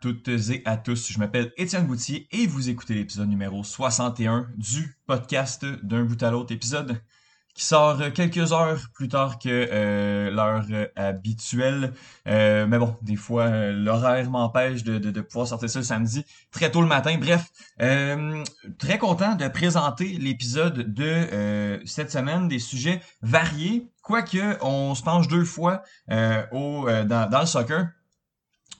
toutes et à tous. Je m'appelle Étienne Boutier et vous écoutez l'épisode numéro 61 du podcast d'un bout à l'autre épisode qui sort quelques heures plus tard que euh, l'heure habituelle. Euh, mais bon, des fois, euh, l'horaire m'empêche de, pouvoir sortir ça le samedi très tôt le matin. Bref, très content de présenter l'épisode de cette semaine, des sujets variés, quoique on se penche deux fois au, dans le soccer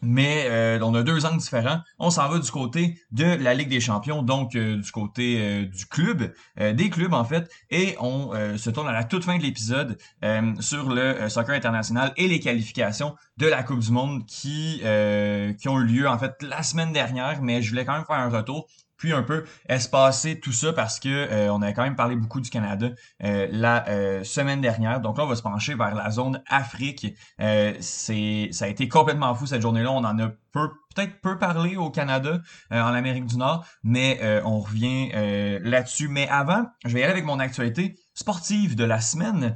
mais euh, on a deux angles différents. On s'en va du côté de la Ligue des Champions, donc euh, du côté euh, du club, des clubs en fait, et on se tourne à la toute fin de l'épisode sur le soccer international et les qualifications de la Coupe du Monde qui qui ont eu lieu en fait la semaine dernière, mais je voulais quand même faire un retour puis un peu espacer tout ça parce que euh, on a quand même parlé beaucoup du Canada euh, la euh, semaine dernière. Donc là, on va se pencher vers la zone Afrique. c'est ça a été complètement fou cette journée-là. On en a peu peut-être peu parlé au Canada, en Amérique du Nord, mais on revient là-dessus. Mais avant, je vais y aller avec mon actualité sportive de la semaine.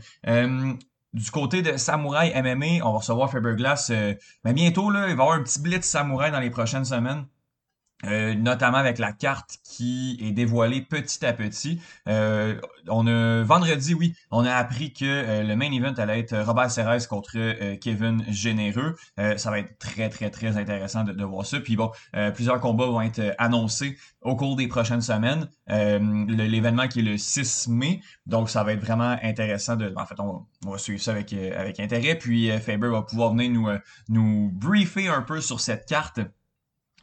du côté de Samouraï MMA, on va recevoir Faberglass mais bientôt, là, il va y avoir un petit blitz Samouraï dans les prochaines semaines. Euh, notamment avec la carte qui est dévoilée petit à petit. Euh, on a vendredi, oui, on a appris que euh, le main event allait être Robert Serres contre Kevin Généreux. ça va être très très très intéressant de, voir ça. Puis bon, plusieurs combats vont être annoncés au cours des prochaines semaines. L'événement qui est le 6 mai, donc ça va être vraiment intéressant de. En fait, on, va suivre ça avec avec intérêt. Puis Faber va pouvoir venir nous nous briefer un peu sur cette carte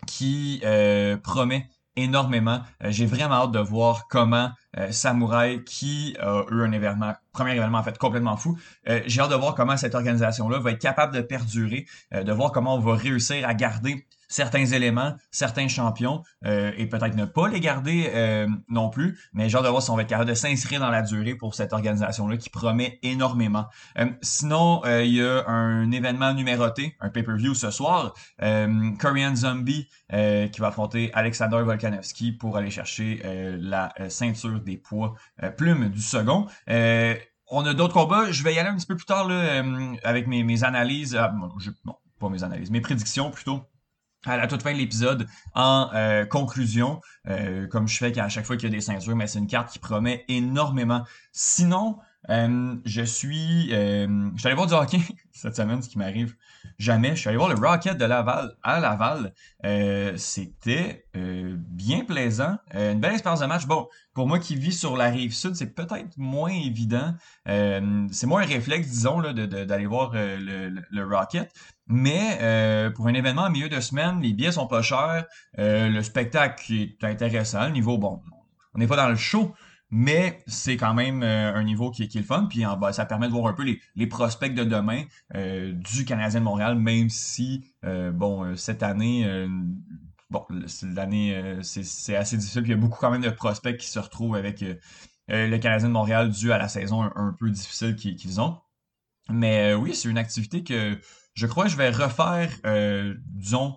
qui euh, promet énormément. Euh, j'ai vraiment hâte de voir comment euh, Samouraï, qui a eu un événement, premier événement en fait complètement fou, j'ai hâte de voir comment cette organisation-là va être capable de perdurer, de voir comment on va réussir à garder certains éléments, certains champions, euh, et peut-être ne pas les garder euh, non plus, mais genre de voir si on va être capable de s'inscrire dans la durée pour cette organisation-là qui promet énormément. Euh, sinon, il y a un événement numéroté, un pay-per-view ce soir, Korean Zombie qui va affronter Alexander Volkanovski pour aller chercher la ceinture des poids plumes du second. on a d'autres combats. Je vais y aller un petit peu plus tard là, avec mes, analyses. Ah, non, pas mes analyses, mes prédictions plutôt à la toute fin de l'épisode en euh, conclusion, euh, comme je fais à chaque fois qu'il y a des ceintures, mais c'est une carte qui promet énormément. Sinon, euh, je suis... je suis allé voir du hockey cette semaine, ce qui m'arrive jamais. Je suis allé voir le Rocket de Laval à Laval. C'était bien plaisant. une belle expérience de match. Bon, pour moi qui vis sur la rive sud, c'est peut-être moins évident. c'est moins un réflexe, disons, d'aller voir le, Rocket. Mais euh, pour un événement en milieu de semaine, les billets sont pas chers, euh, le spectacle est intéressant, le niveau, bon, on n'est pas dans le show, mais c'est quand même euh, un niveau qui, est le fun, puis en, ça permet de voir un peu les, les prospects de demain du Canadien de Montréal, même si, bon, cette année, bon, l'année, c'est assez difficile, puis il y a beaucoup quand même de prospects qui se retrouvent avec le Canadien de Montréal dû à la saison un, peu difficile qu'ils ont. Mais oui, c'est une activité que je crois que je vais refaire, euh, disons,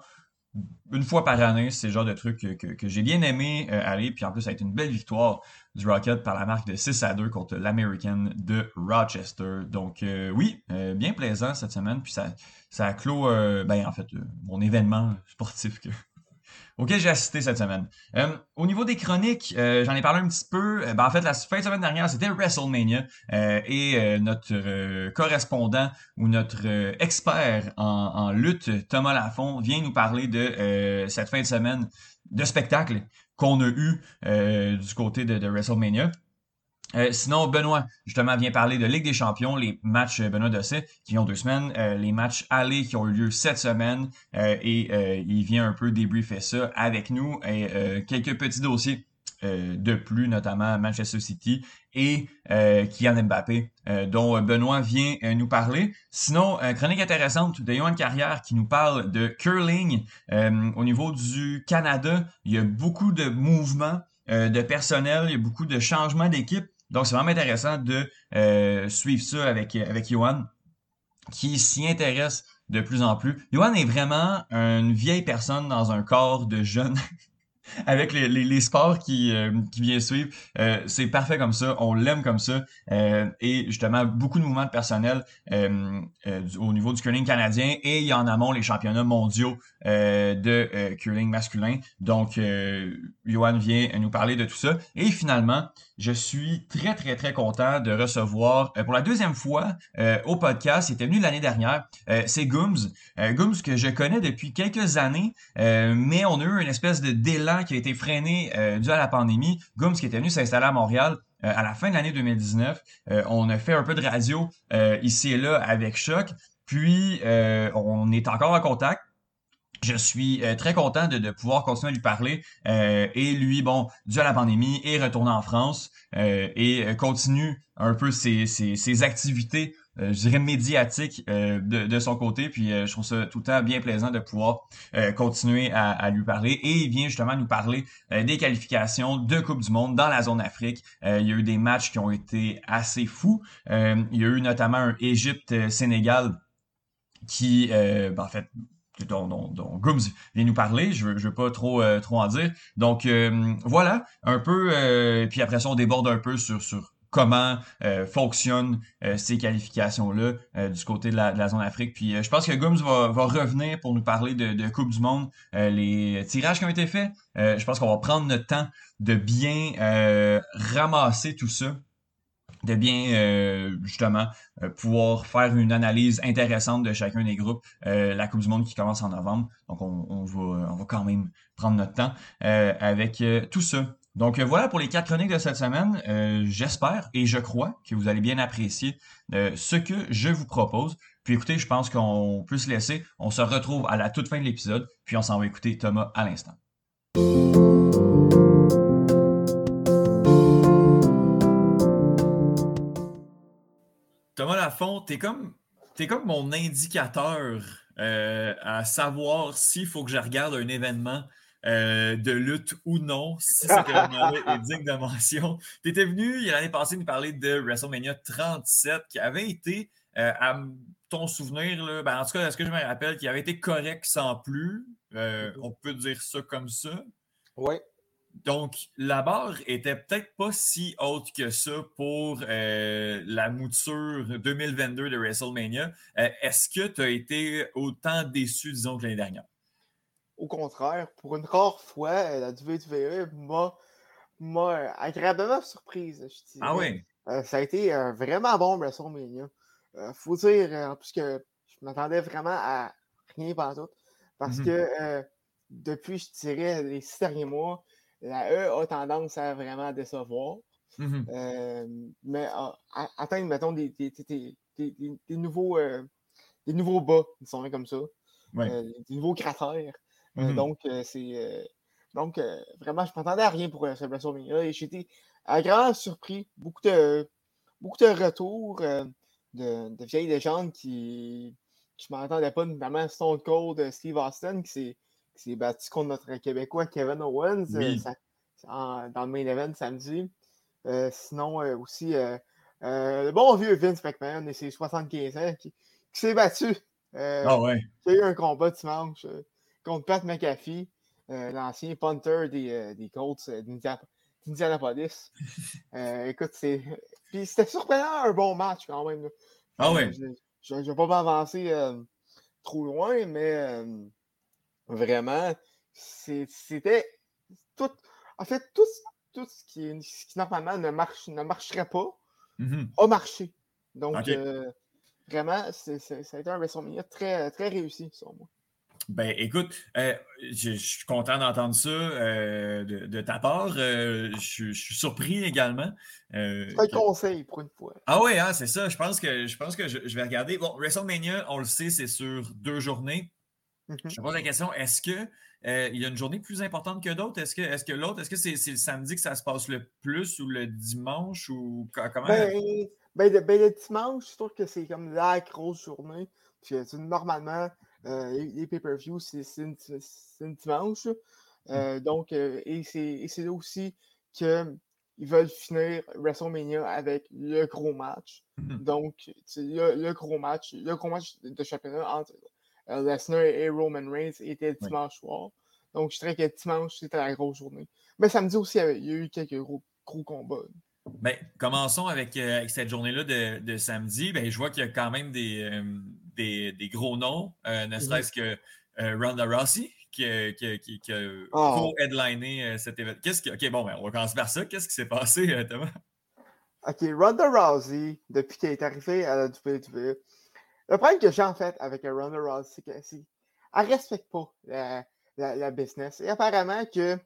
une fois par année, c'est le genre de truc que, j'ai bien aimé euh, aller. Puis en plus, ça a été une belle victoire du Rocket par la marque de 6 à 2 contre l'American de Rochester. Donc euh, oui, bien plaisant cette semaine. Puis ça, ça a clos, ben, en fait, mon événement sportif que, auquel j'ai assisté cette semaine. Euh, au niveau des chroniques, euh, j'en ai parlé un petit peu. Euh, ben, en fait, la fin de semaine dernière, c'était WrestleMania et notre correspondant ou notre expert en, lutte, Thomas Lafont, vient nous parler de cette fin de semaine de spectacle qu'on a eu du côté de, WrestleMania. Euh, sinon, Benoît, justement, vient parler de Ligue des Champions, les matchs euh, Benoît Dosset qui ont deux semaines, euh, les matchs allés qui ont eu lieu cette semaine, et il vient un peu débriefer ça avec nous et quelques petits dossiers de plus, notamment Manchester City et Kylian Mbappé, dont Benoît vient nous parler. Sinon, chronique intéressante de Johan Carrière qui nous parle de curling. au niveau du Canada, il y a beaucoup de mouvements de personnel, il y a beaucoup de changements d'équipe. Donc, c'est vraiment intéressant de euh, suivre ça avec, avec Johan, qui s'y intéresse de plus en plus. Johan est vraiment une vieille personne dans un corps de jeune. avec les, les, les sports qui, euh, qui viennent suivre. Euh, c'est parfait comme ça, on l'aime comme ça. Euh, et justement, beaucoup de mouvements de personnel au niveau du curling canadien et il y a en amont les championnats mondiaux de curling masculin. Donc, Johan vient nous parler de tout ça. Et finalement, je suis très, très, très content de recevoir pour la deuxième fois au podcast, il était venu l'année dernière, c'est Gooms. Gooms que je connais depuis quelques années, mais on a eu une espèce de délan qui a été freiné euh, dû à la pandémie. Gooms qui était venu s'installer à Montréal euh, à la fin de l'année 2019. Euh, on a fait un peu de radio ici et là avec Choc. Puis on est encore en contact. Je suis très content de, pouvoir continuer à lui parler. et lui, bon, dû à la pandémie, est retourné en France et continue un peu ses, ses activités euh, je dirais médiatique euh, de, de, son côté. Puis euh, je trouve ça tout le temps bien plaisant de pouvoir continuer à, à, lui parler. Et il vient justement nous parler des qualifications de Coupe du Monde dans la zone Afrique. il y a eu des matchs qui ont été assez fous. il y a eu notamment un Égypte-Sénégal qui, ben, en fait, dont, dont, dont Gooms vient nous parler. Je je veux pas trop, trop en dire. Donc voilà, un peu. puis après ça, on déborde un peu sur, sur comment euh, fonctionnent euh, ces qualifications-là euh, du côté de la, zone Afrique. Puis je pense que Gooms va, revenir pour nous parler de, Coupe du Monde, les tirages qui ont été faits. je pense qu'on va prendre notre temps de bien ramasser tout ça de bien justement pouvoir faire une analyse intéressante de chacun des groupes. la Coupe du Monde qui commence en novembre, donc on, on, va, on va quand même prendre notre temps avec tout ça. Donc euh, voilà pour les quatre chroniques de cette semaine. Euh, j'espère et je crois que vous allez bien apprécier euh, ce que je vous propose. Puis écoutez, je pense qu'on peut se laisser. On se retrouve à la toute fin de l'épisode, puis on s'en va écouter Thomas à l'instant. Thomas Lafont, t'es comme, es comme mon indicateur à savoir s'il faut que je regarde un événement euh, de lutte ou non, si ce est digne de mention. Tu étais venu l'année passée nous parler de WrestleMania 37 qui avait été, euh, à ton souvenir, là, ben, en tout cas, est-ce que je me rappelle, qui avait été correct sans plus. Euh, on peut dire ça comme ça? Oui. Donc, la barre était peut-être pas si haute que ça pour la mouture 2022 de WrestleMania. Est-ce que tu as été autant déçu, disons, que l'année dernière? Au contraire, pour une rare fois, la WWE m'a agréablement surprise. Je ah oui? Euh, ça a été vraiment bon WrestleMania. Euh, faut dire, en plus que je m'attendais vraiment à rien pendant tout. Parce mm-hmm. que euh, depuis, je dirais, les six derniers mois, la E a tendance à vraiment décevoir. Mm-hmm. mais atteindre, mettons, des, des, nouveaux, des nouveaux bas, disons comme ça. des nouveaux cratères. Euh, mmh donc, euh, c'est. Euh, donc, vraiment, je ne m'attendais à rien pour ce WrestleMania et j'étais agréablement surpris. Beaucoup de, beaucoup de retours de, de, vieilles légendes qui je ne m'attendais pas, notamment Stone Cold, Steve Austin, qui s'est battu contre notre Québécois Kevin Owens dans le main event samedi. sinon, aussi, le bon vieux Vince McMahon et ses 75 ans qui, s'est battu. ah ouais. Qui a eu un combat dimanche contre Pat McAfee, euh, l'ancien punter des, euh, des Colts euh, d'Indianapolis. écoute, c'est. Puis c'était surprenant un bon match quand même. Ah ouais. Je ne vais pas m'avancer trop loin, mais vraiment, c'était tout. En fait, tout, tout ce, qui, qui normalement ne, marche, ne marcherait pas mm-hmm. a marché. Donc, vraiment, ça a été un WrestleMania très, très réussi, selon moi. Ben, écoute, euh, je, suis content d'entendre ça euh, de, ta part. Euh, je, suis surpris également. c'est un conseil pour une fois. Ah oui, hein, c'est ça. Je pense que, je, pense que je, vais regarder. Bon, WrestleMania, on le sait, c'est sur deux journées. Mhm. Je pose la question, est-ce que il y a une journée plus importante que d'autres? Est-ce que, l'autre, est-ce que c'est, le samedi que ça se passe le plus ou le dimanche ou comment? Ben, ben, ben le dimanche, je trouve que c'est comme la grosse journée. Puis, normalement, euh, les pay-per-views, c'est une, dimanche. Euh, donc, euh, et c'est là aussi qu'ils veulent finir WrestleMania avec le gros match. Mmh. Donc, le, le, gros match, le gros match de championnat entre Lesnar et Roman Reigns était dimanche soir. Donc, je dirais que dimanche, c'était la grosse journée. Mais samedi aussi, il y a eu quelques gros, gros combats. Ben, commençons avec, euh, cette journée-là de, samedi. Ben, je vois qu'il y a quand même des, euh, des, gros noms, euh, ne mhm. serait-ce que Ronda Rossi, qui, a ah. co-headliné cet événement. Qu'est-ce OK, bon, ben, on va commencer par ça. Qu'est-ce qui s'est passé, Thomas? OK, Ronda Rousey, depuis qu'elle est arrivée à la WWE, le problème que j'ai en fait avec Ronda Rousey, c'est qu'elle ne respecte pas la, business. Et apparemment que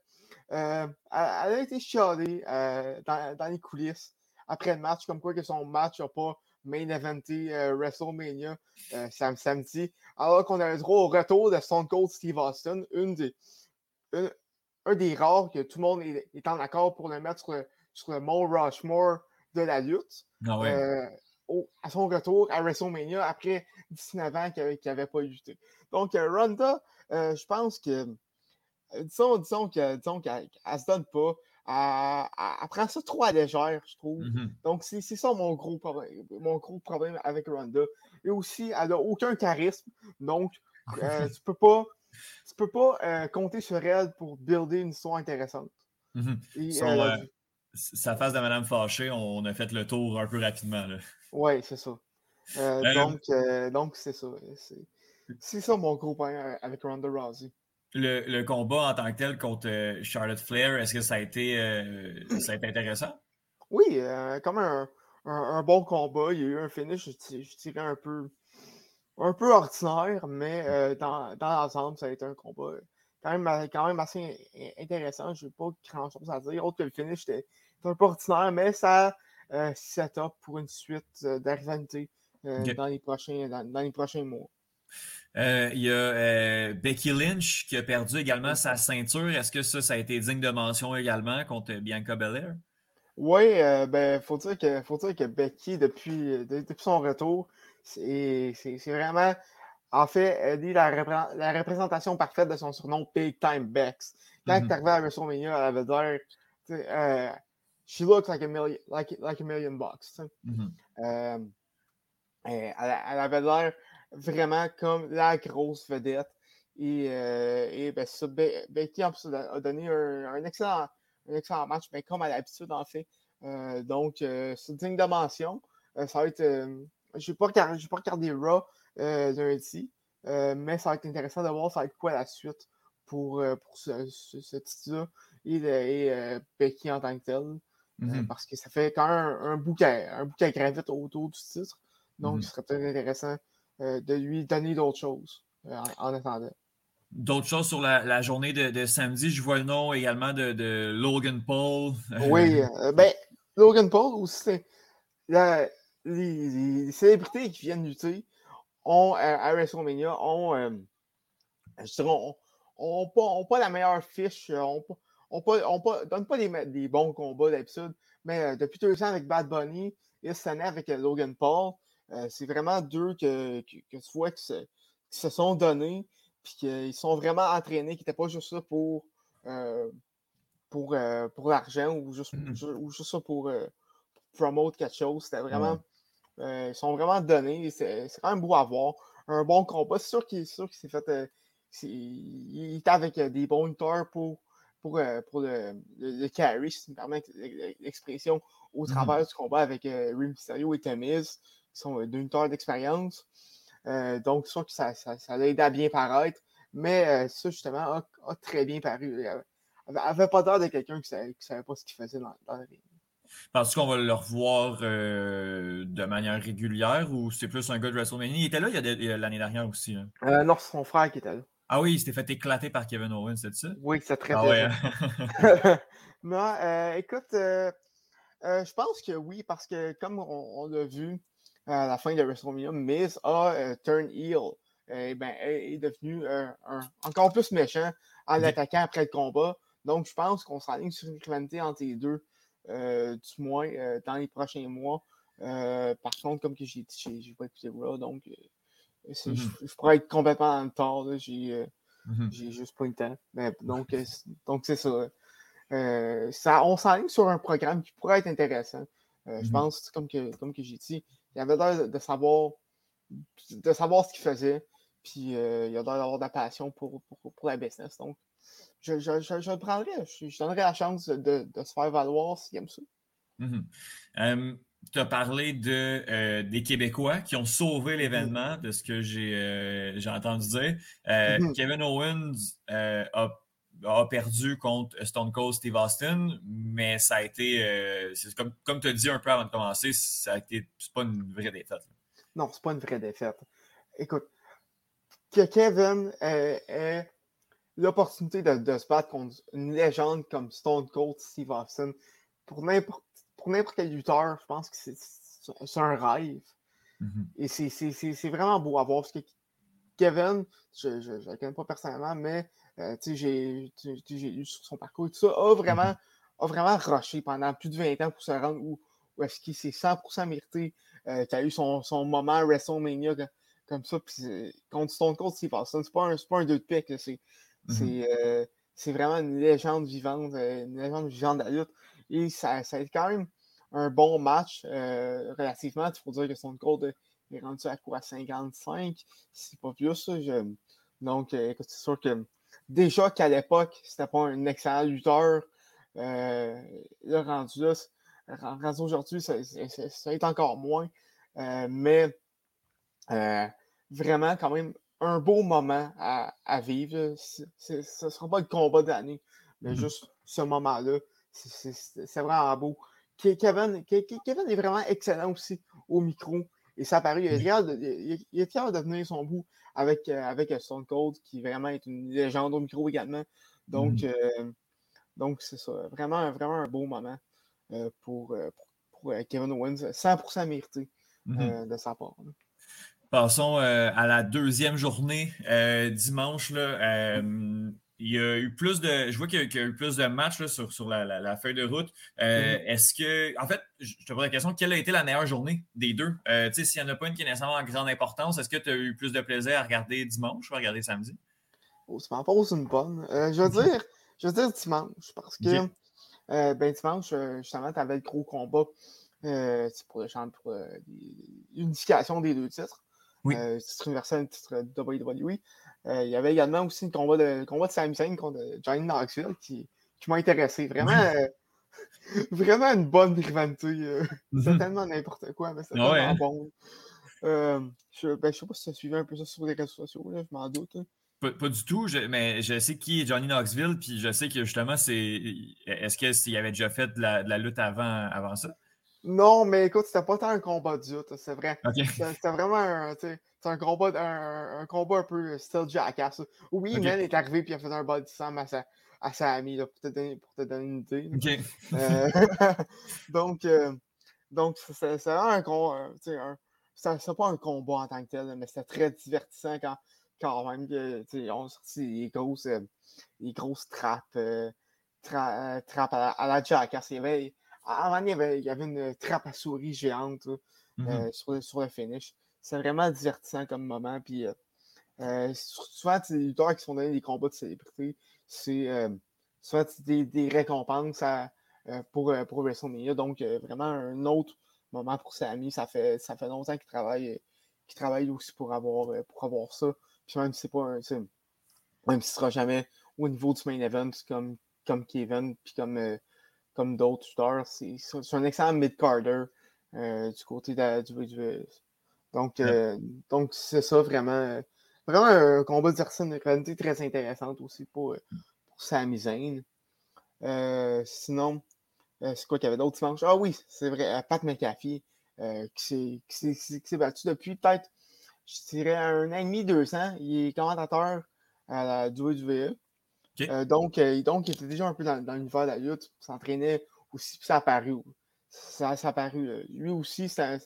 euh, elle, a été chialée euh, dans, les coulisses après le match, comme quoi que son match n'a pas main eventé euh, WrestleMania samedi, alors qu'on a le droit au retour de Stone Cold Steve Austin, une des, un des rares que tout le monde est, en accord pour le mettre sur le, sur le Mont Rushmore de la lutte. Ah à son retour à WrestleMania après 19 ans qu'il n'avait pas lutté. Donc, Ronda, je pense que euh, disons, disons qu'elle ne se donne pas. Elle, prend ça trop à légère, je trouve. Mm-hmm. Donc, c'est ça mon gros, problème, mon gros problème avec Ronda. Et aussi, elle n'a aucun charisme. Donc, euh, tu peux pas, tu peux pas euh, compter sur elle pour builder une histoire intéressante. Mm-hmm. sa face de Madame Fâchée, on a fait le tour un peu rapidement. Oui, c'est ça. donc, donc c'est ça. C'est ça mon gros avec Ronda Rousey le, combat en tant que tel contre euh, Charlotte Flair, est-ce que ça a été, euh, ça a été intéressant? Oui, euh, comme un, bon combat. Il y a eu un finish, je, dirais, un peu, un peu ordinaire, mais dans, l'ensemble, ça a été un combat quand même, quand même assez intéressant. Je n'ai pas grand-chose à dire, autre que le finish était un peu ordinaire, mais ça set up pour une suite d'arrivanté dans, les prochains, dans les prochains mois. Euh, il y a euh, Becky Lynch qui a perdu également sa ceinture. Est-ce que ça, ça a été digne de mention également contre Bianca Belair? Oui, euh, ben, faut dire que, faut dire que Becky, depuis, depuis son retour, c'est vraiment, en fait, elle la, la, représentation parfaite de son surnom Big Time Bex. Quand elle est arrivée à WrestleMania, elle avait dire, she looks like a million, like, like a million bucks. Mm-hmm. elle, elle, avait l'air vraiment comme la grosse vedette. Et, euh, et ben, ça, Becky a donné un, excellent, un excellent match, ben, comme à l'habitude, en fait. Euh, donc, euh, c'est digne de mention. ça va être. je n'ai pas, regardé, pas regardé Raw lundi, mais ça va être intéressant de voir ça va être quoi la suite pour, pour ce, ce, titre-là et, Becky en tant que tel. Mm-hmm. parce que ça fait quand même un, un bouquet, un bouquet gravite autour du titre. Donc, mm-hmm. ce serait peut-être intéressant euh, de lui donner d'autres choses euh, en, attendant. D'autres choses sur la, journée de, samedi, je vois le nom également de, Logan Paul. Oui, euh, ben, Logan Paul aussi, les, les, célébrités qui viennent lutter ont, à WrestleMania ont, je ont, pas, la meilleure fiche, on ne donne pas des, bons combats d'habitude, mais depuis deux ans avec Bad Bunny et cette année avec Logan Paul, euh, c'est vraiment deux que, que, tu vois qui se, sont donnés, puis qu'ils sont vraiment entraînés, qui n'étaient pas juste ça pour, euh, pour, euh, pour l'argent ou juste, mmh ou juste ça pour, promote quelque chose. C'était vraiment. ils sont vraiment donnés. C'est quand même beau à voir. Un bon combat. C'est sûr qu'il s'est fait. il était avec des bons lutteurs pour, pour, pour le, le, carry, si tu me permets l'expression, au mmh travers du combat avec Rim Mysterio et Tamis sont euh, d'une heure d'expérience. Euh, donc, sûr que ça, ça, ça l'a aidé à bien paraître. Mais euh, ça, justement, a, très bien paru. Elle n'avait pas peur de quelqu'un qui ne savait, pas ce qu'il faisait dans, dans le ring. Penses-tu qu'on va le revoir de manière régulière ou c'est plus un gars de WrestleMania? Il était là l'année dernière aussi. Hein? non, c'est son frère qui était là. Ah oui, il s'était fait éclater par Kevin Owens, c'est ça? Oui, c'est très ah bien. Non, écoute, je pense que oui, parce que comme on l'a vu, à la fin de WrestleMania, Miz a euh, turn heel. Et ben, est devenu euh, encore plus méchant en l'attaquant après le combat. Donc, je pense qu'on s'enligne sur une rivalité entre les deux, euh, du moins dans les prochains mois. par contre, comme que j'ai dit, j'ai pas écouté Raw, donc mm-hmm. je, pourrais être complètement en tort. J'ai mm-hmm. juste pas le temps. Mais, donc, donc c'est ça. ça. On s'enligne sur un programme qui pourrait être intéressant. Je mm-hmm. pense, comme que, comme que j'ai dit, il avait l'air de savoir, de savoir ce qu'il faisait. Puis euh, il a l'air d'avoir de la passion pour, pour, la business. Donc, je, je, je, le prendrais. Je, donnerais la chance de, se faire valoir s'il aime ça. Tu as parlé de, euh, des Québécois qui ont sauvé mm-hmm. l'événement, de ce que j'ai euh, entendu dire. Euh, mm-hmm. Kevin Owens a, a, perdu contre Stone Cold Steve Austin, mais ça a été, comme, comme tu as dit un peu avant de commencer, ça a été pas une vraie défaite. Non, c'est pas une vraie défaite. Écoute, que Kevin ait, l'opportunité de, se battre contre une légende comme Stone Cold Steve Austin, pour n'importe quel lutteur, je pense que c'est un rêve. Mm-hmm. Et c'est vraiment beau à voir. Parce que Kevin, je ne le connais pas personnellement, mais euh, j'ai lu sur son parcours et tout ça, a vraiment, mm-hmm. a vraiment rushé pendant plus de 20 ans pour se rendre où, est-ce qu'il s'est 100% mérité, euh, qu'il a eu son, son moment WrestleMania comme ça. Puis contre Stone Cold Steve Austin, c'est pas, un, pas un deux de pique, c'est Mhm. Euh, c'est vraiment une légende vivante, euh, une légende vivante de la lutte. Et ça, ça a été quand même un bon match euh, relativement. Il faut dire que son code est rendu à quoi? 55, c'est pas plus. Donc, c'est sûr que déjà qu'à l'époque, c'était pas un excellent lutteur. le rendu là, rendu aujourd'hui, ça, ça, a été encore moins. mais vraiment, quand même, un beau moment à, à vivre. Ce ne sera pas le combat d'année, mais mmh juste ce moment-là, c'est vraiment beau. Kevin, Kevin est vraiment excellent aussi au micro. Et ça paraît, il, est fier de venir son bout avec, euh, avec Stone Cold, qui vraiment est une légende au micro également. Donc, mmh euh, donc c'est ça. Vraiment, vraiment un beau moment euh, pour, pour, Kevin Owens. 100% mérité mmh de sa part. Passons à la deuxième journée dimanche. Là, euh, il y a eu plus de. Je vois qu'il y, a eu plus de matchs sur, sur la, feuille de route. Mm-hmm. Est-ce que. En fait, je te pose la question, quelle a été la meilleure journée des deux? tu sais, s'il n'y en a pas une qui est nécessairement en grande importance, est-ce que tu as eu plus de plaisir à regarder dimanche ou à regarder samedi? Oh, ça m'en pose une bonne. je veux dire, je veux dire dimanche, parce que ben, dimanche, justement, tu avais le gros combat pour le champ pour l'unification des deux titres. Oui. Euh, titre universel, titre WWE. Euh, il y avait également aussi un combat de, combat de Sami Zayn contre Johnny Knoxville qui, qui m'a intéressé. Vraiment, euh, vraiment une bonne rivalité. C'est tellement n'importe quoi, mais c'est ah tellement hein? bon. je, ben, je sais pas si tu as suivi un peu ça sur les réseaux sociaux, là, je m'en doute. Hein. Pas, du tout, mais je sais qui est Johnny Knoxville, puis je sais que justement, c'est. Est-ce qu'il avait déjà fait de la, de la lutte avant, avant ça? Non, mais écoute, c'était pas tant un combat d'ute, c'est vrai. C'était vraiment un, un, combat, un, un, combat un peu style jackass. Oui, okay. Man est arrivé et il a fait un body slam à sa, à sa amie, là, pour, te donner, pour te donner une idée. Euh, donc, euh, donc c'est vraiment un combat. C'est pas un combat en tant que tel, mais c'était très divertissant quand, quand même. on a sorti les grosses, euh, les grosses trappes, tra, trappes à la, à la jackass. Il y avait, avant, il y, avait, il y avait une trappe à souris géante mmh euh, sur, sur, le finish. C'est vraiment divertissant comme moment. Puis, euh, euh souvent, les lutteurs qui sont donnés des combats de célébrité, c'est euh, souvent des, des, récompenses à, pour, pour WrestleMania. Donc, vraiment un autre moment pour Samy. Ça fait, ça fait longtemps qu'il travaille, travaille aussi pour avoir, pour avoir ça. Puis même si c'est pas un. Même si ce sera jamais au niveau du main event comme, comme Kevin, puis comme comme d'autres shooters. C'est un excellent mid-carder euh, du côté de, du WWE. Donc, euh, donc c'est ça vraiment. Vraiment un combat de une réalité très intéressante aussi pour, pour Sami Zayn. Euh, sinon, c'est quoi qu'il y avait d'autres dimanche? Ah oui, c'est vrai, Pat McAfee qui s'est battu depuis peut-être, je dirais, un an et demi, deux ans. Il est commentateur à la WWE. Euh, donc, euh, donc, il était déjà un peu dans, l'univers de la lutte, s'entraînait aussi, puis ça a apparu. Ça, a apparu. Lui aussi, c'est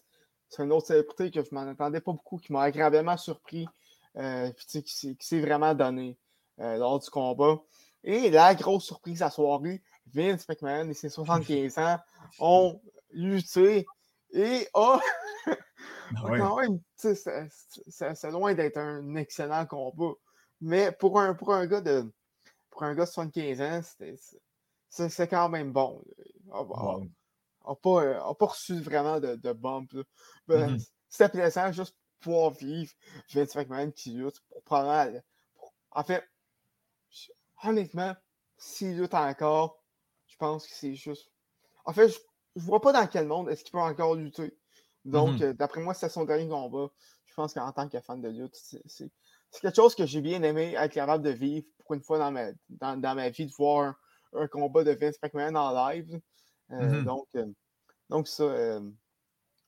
un, autre célébrité que je m'en attendais pas beaucoup, qui m'a agréablement surpris, euh, puis qui s'est vraiment donné lors du combat. Et la grosse surprise à la soirée, Vince McMahon et ses 75 ans ont lutté et quand même, c'est loin d'être un excellent combat. Mais pour un, pour un gars de, pour un gars de 75 ans, c'est quand même bon. On n'a pas, pas, reçu vraiment de, de bump. Ben, mm-hmm. C'était plaisant juste pouvoir vivre Vince McMahon qui lutte pour prendre. en fait, honnêtement, s'il lutte encore, je pense que c'est juste. En fait, je, ne vois pas dans quel monde est-ce qu'il peut encore lutter. Donc, Mhm. euh, d'après moi, c'est son dernier combat. Je pense qu'en tant que fan de lutte, c'est- c'est quelque chose que j'ai bien aimé être capable de vivre pour une fois dans ma, dans, dans ma vie, de voir un, un combat de Vince McMahon en live. Euh, Mhm. donc, euh, donc, ça, euh,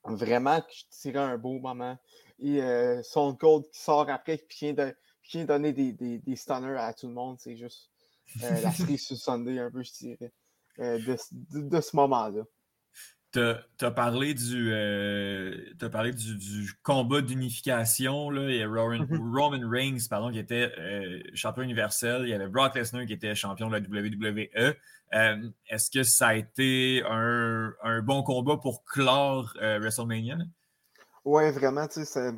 vraiment, je tirais un beau moment. Et son code qui sort après, puis qui vient, de, qui vient donner des, des, des stunners à tout le monde, c'est juste la série sur Sunday, un peu, je dirais, de, de, de ce moment-là. Tu as parlé du, euh, t'as parlé du, du combat d'unification. Il y a Roman. Roman Reigns pardon, qui était euh, champion universel. Il y avait Brock Lesnar qui était champion de la WWE. Euh, Est-ce que ça a été un, un bon combat pour clore WrestleMania? Ouais, vraiment, c'est-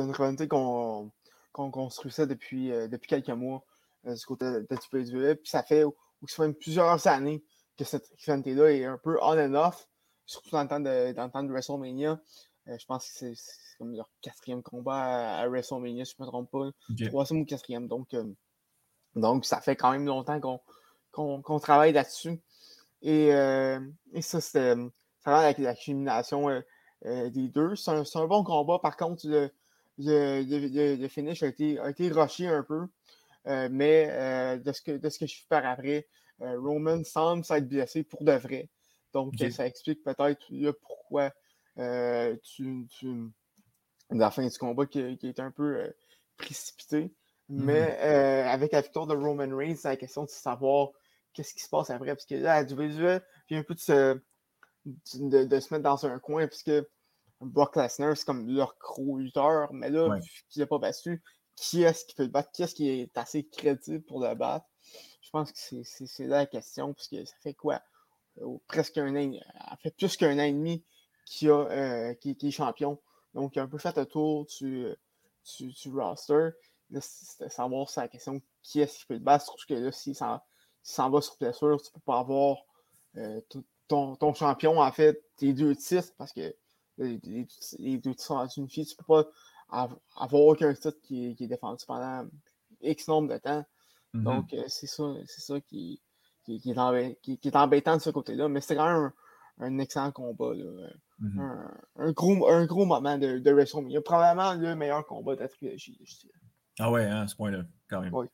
une rivalité qu'on qu'on construisait depuis, depuis quelques mois du côté de WWE. Puis ça fait même plusieurs années que cette rivalité-là est un peu on and off, surtout dans le temps de, dans le temps de WrestleMania. Euh, je pense que c'est c'est comme leur quatrième combat à, à WrestleMania, si je ne me trompe pas. Troisième ou quatrième. Donc, euh, donc ça fait quand même longtemps qu'on travaille là-dessus. Et, euh, et ça, c'était ça va avec l'accumulation des deux. C'est un, c'est un bon combat. Par contre, le, le, le- finish a été, a été rushé un peu. Mais de, ce que, de ce que je suis par après, Roman semble s'être blessé pour de vrai. Donc, euh, ça explique peut-être pourquoi euh, tu, tu- la fin du combat qui, qui est un peu euh, précipité. Mais euh, avec la victoire de Roman Reigns, c'est la question de savoir qu'est-ce qui se passe après. Parce que là, la WWE vient un peu de se, de, de se mettre dans un coin, puisque Brock Lesnar, c'est comme leur gros lutteur. Mais là, Ouais. vu qu'il n'a pas battu, qui est-ce qui peut le battre? Qui est-ce qui est assez crédible pour le battre? Je pense que c'est- là la question, puisque ça fait quoi? Euh, presque un an, ça fait plus qu'un an et demi qu'il a, euh, qu'il est champion. Donc, il a un peu fait le tour du, du, roster. Là, c'est savoir la question qui est-ce qui peut le battre. Surtout que là, s'il s'en va sur blessure, tu peux pas avoir euh, ton, ton champion, en fait, tes deux titres, parce que les, deux titres sont unifiés, tu peux pas av- avoir aucun titre qui qui est défendu pendant X nombre de temps. Donc, euh, c'est ça, c'est ça qui, qui, qui est qui- embêtant de ce côté-là. Mais c'était quand même un, un excellent combat. là. Euh, Mhm. Un, un gros, un gros moment de, de WrestleMania. Probablement le meilleur combat de la trilogie, je dirais. Ah ouais, hein, à ce point-là, quand même. Oui.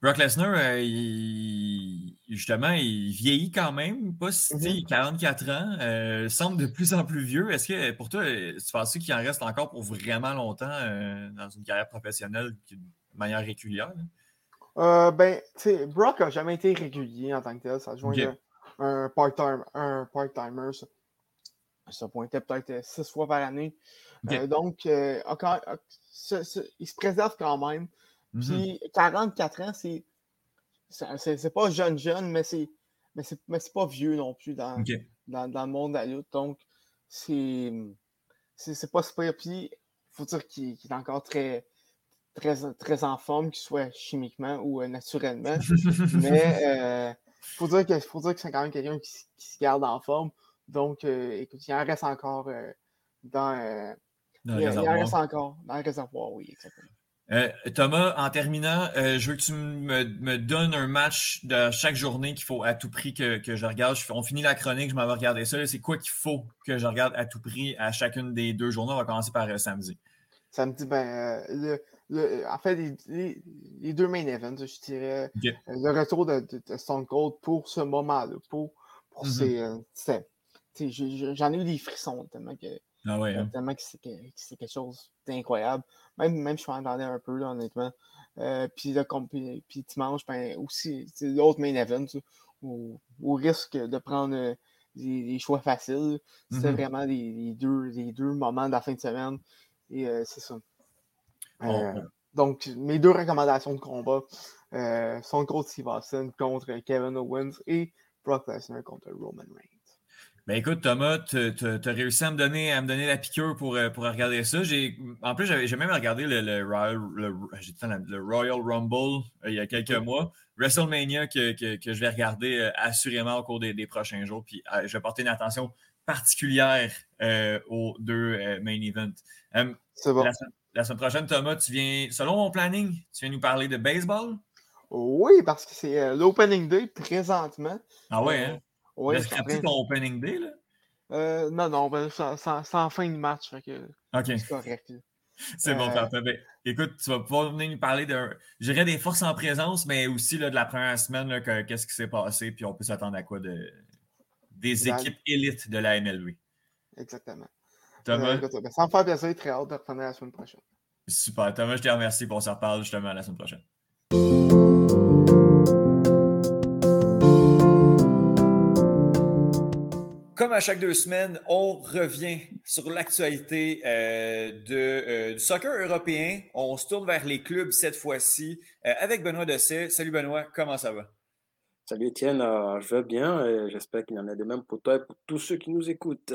Brock Lesnar, euh, il- justement, il vieillit quand même, pas si, tu sais, Mhm. il a 44 ans, euh, semble de plus en plus vieux. Est-ce que pour toi, euh, tu penses qu'il en reste encore pour vraiment longtemps euh, dans une carrière professionnelle de manière régulière? là? Euh, ben, tu sais, Brock a jamais été régulier en tant que tel. Ça joint un, un part-time- un part-timer. ça. Ça pointait peut-être euh, six fois par année. Euh, donc, euh, encore- ce- ce- il se préserve quand même. Mhm. Puis 44 ans, c'est. c'est- pas jeune jeune, mais c'est. Mais c'est pas vieux non plus dans, dans, dans le monde de la lutte. Donc, c'est. Pas super. Puis, faut dire qu'il qu'il est encore très, très, très en forme, qu'il soit chimiquement ou euh, naturellement. Mais euh, faut dire que faut dire que c'est quand même quelqu'un qui, qui se garde en forme. Donc, euh, écoute, il en reste encore dans. il, il en réservoir. reste encore dans le réservoir, oui, exactement. Euh, Thomas, en terminant, euh, je veux que tu me, me donnes un match de chaque journée qu'il faut à tout prix que, que je regarde. Je- on finit la chronique, je m'en vais regarder ça. C'est quoi qu'il faut que je regarde à tout prix à chacune des deux journées? On va commencer par euh, samedi. Samedi, ben, le, le- en fait, les, deux main events, je dirais, euh, le retour de, de- de Stone Cold pour ce moment-là, pour, pour Mhm. ces, euh, c'est- j'ai- J'en ai eu des frissons tellement que, Ah ouais, hein? tellement que c'est que- c'est quelque chose d'incroyable. Même, même je m'entendais un peu, là, honnêtement. Euh, puis, là, comme, puis, puis dimanche, ben, aussi, c'est l'autre main event, au, au risque de prendre euh, des, des choix faciles. C'était Mhm. vraiment les, les deux, les deux moments de la fin de semaine. Et euh, c'est ça. Euh, donc, mes deux recommandations de combat euh, sont contre Steve Austin contre Kevin Owens et Brock Lesnar contre Roman Reigns. Ben écoute, Thomas, tu as réussi à me donner, à me donner la piqûre pour, euh, pour regarder ça. En plus, j'ai même regardé le, le Royal, le, Royal Rumble euh, il y a quelques mois. WrestleMania que, que, que je vais regarder euh, assurément au cours des, des prochains jours. Puis euh, je vais porter une attention particulière aux deux main events. C'est bon. la, la semaine prochaine, Thomas, tu viens, selon mon planning, tu viens nous parler de baseball? Oui, parce que c'est euh, l'opening day présentement. Ah ouais, hein? Oui, Est-ce que ton opening day, là? Euh, non, non, ben, en fin de match. Fait que OK. C'est correct. C'est bon, Euh, parfait. Ben, écoute, tu vas pouvoir venir nous parler de, je dirais des forces en présence, mais aussi là, de la première semaine, qu'est-ce qui s'est passé, puis on peut s'attendre à quoi de, des équipes élites de la MLB. Exactement. Thomas, Euh, ben, ça me fait plaisir, très hâte de revenir la semaine prochaine. super. Thomas, je te remercie, on se reparle justement la semaine prochaine. Comme à chaque deux semaines, on revient sur l'actualité euh, euh, du soccer européen. On se tourne vers les clubs cette fois-ci euh, avec Benoît Dessay. Salut Benoît, comment ça va? Salut Étienne, euh, je vais bien et j'espère qu'il y en a de même pour toi et pour tous ceux qui nous écoutent.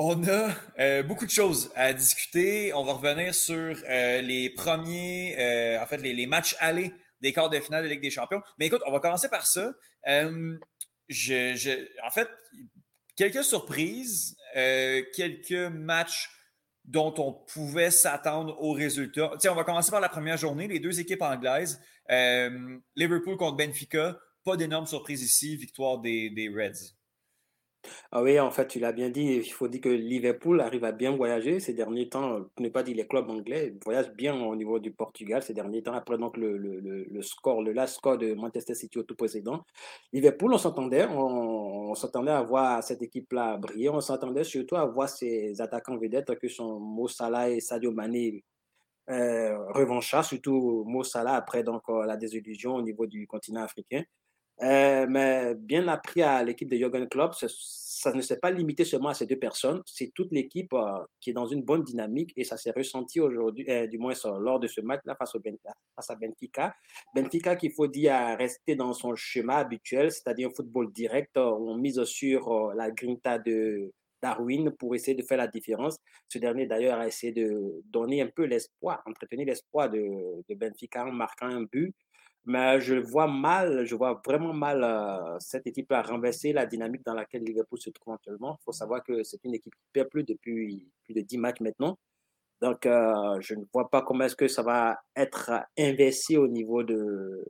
On a euh, beaucoup de choses à discuter. On va revenir sur euh, les premiers, euh, en fait, les, matchs allés des quarts de finale de Ligue des Champions. Mais écoute, on va commencer par ça. Je, en fait, quelques surprises, quelques matchs dont on pouvait s'attendre aux résultats. Tiens, on va commencer par la première journée, les deux équipes anglaises. Liverpool contre Benfica. Pas d'énormes surprises ici. Victoire des Reds. Ah oui, en fait, tu l'as bien dit, il faut dire que Liverpool arrive à bien voyager ces derniers temps, euh, pour ne pas dire les clubs anglais, voyagent bien au niveau du Portugal ces derniers temps, après donc le, le, le, score, le last score de Manchester City au tout précédent. Liverpool, on s'entendait, on, s'attendait à voir cette équipe-là briller, on s'attendait surtout à voir ces attaquants vedettes que sont Mo et Sadio Mané euh, revanchards, surtout Mo après donc euh, la désillusion au niveau du continent africain. Euh, mais bien appris à l'équipe de Jürgen Klopp, ça, ne s'est pas limité seulement à ces deux personnes, c'est toute l'équipe euh, qui est dans une bonne dynamique et ça s'est ressenti aujourd'hui, euh, du moins lors de ce match-là face, au face à Benfica. Benfica qu'il faut dire a resté dans son schéma habituel, c'est-à-dire un football direct, on mise sur la grinta de Darwin pour essayer de faire la différence. Ce dernier d'ailleurs a essayé de donner un peu l'espoir, entretenir l'espoir de Benfica en marquant un but. Mais je vois mal, je vois vraiment mal euh, cette équipe à renverser la dynamique dans laquelle Liverpool se trouve actuellement. Il faut savoir que c'est une équipe qui perd plus depuis plus de 10 matchs maintenant. Donc, euh, je ne vois pas comment est-ce que ça va être inversé au niveau de,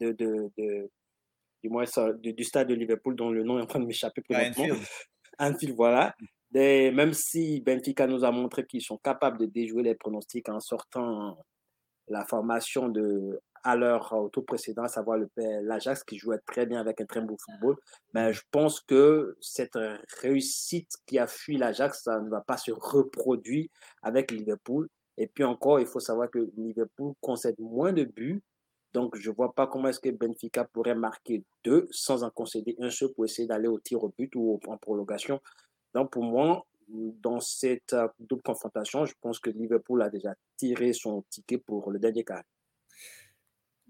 de, de, de- du moins ça, du, du stade de Liverpool dont le nom est en train de m'échapper présentement. Anfield. Anfield, voilà. Et même si Benfica nous a montré qu'ils sont capables de déjouer les pronostics en sortant la formation de à leur euh, tour précédent, à savoir l'Ajax qui jouait très bien avec un très beau football. Mais je pense que cette réussite qui a fui l'Ajax, ça ne va pas se reproduire avec Liverpool. Et puis encore, il faut savoir que Liverpool concède moins de buts. Donc, je ne vois pas comment est-ce que Benfica pourrait marquer deux sans en concéder un seul pour essayer d'aller au tir au but ou en prolongation. Donc, pour moi, dans cette euh, double confrontation, je pense que Liverpool a déjà tiré son ticket pour le dernier quart.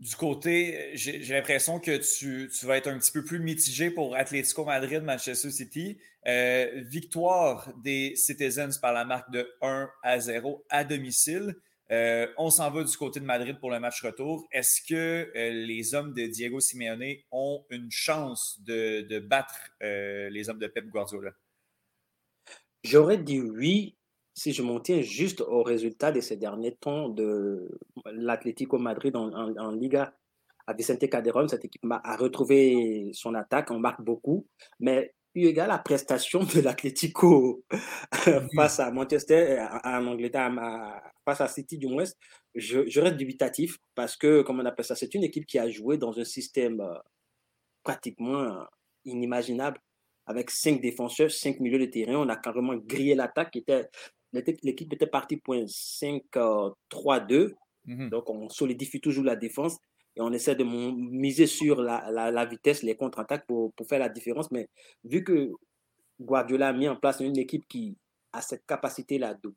Du côté, j'ai l'impression que tu, vas être un petit peu plus mitigé pour Atlético Madrid, Manchester City. Euh, victoire des Citizens par la marque de 1 à 0 à domicile. Euh, on s'en va du côté de Madrid pour le match retour. Est-ce que euh, les hommes de Diego Simeone ont une chance de, de battre les hommes de Pep Guardiola? J'aurais dit oui si je m'en tiens juste au résultat de ces derniers temps de l'Atlético Madrid en, en, en Liga. À Vicente Calderón, cette équipe a retrouvé son attaque, on marque beaucoup, mais eu égale la prestation de l'Atlético face à Manchester, en Angleterre, à- face à City du moins, je, je reste dubitatif parce que, comme on appelle ça, c'est une équipe qui a joué dans un système euh, pratiquement euh, inimaginable avec cinq défenseurs, cinq milieux de terrain. On a carrément grillé l'attaque. qui était- L'équipe l'équipe était partie pour un 5-3-2. Mhm. Donc, on solidifie toujours la défense et on essaie de miser sur la, la- la vitesse, les contre-attaques pour, pour faire la différence. Mais vu que Guardiola a mis en place une équipe qui a cette capacité-là de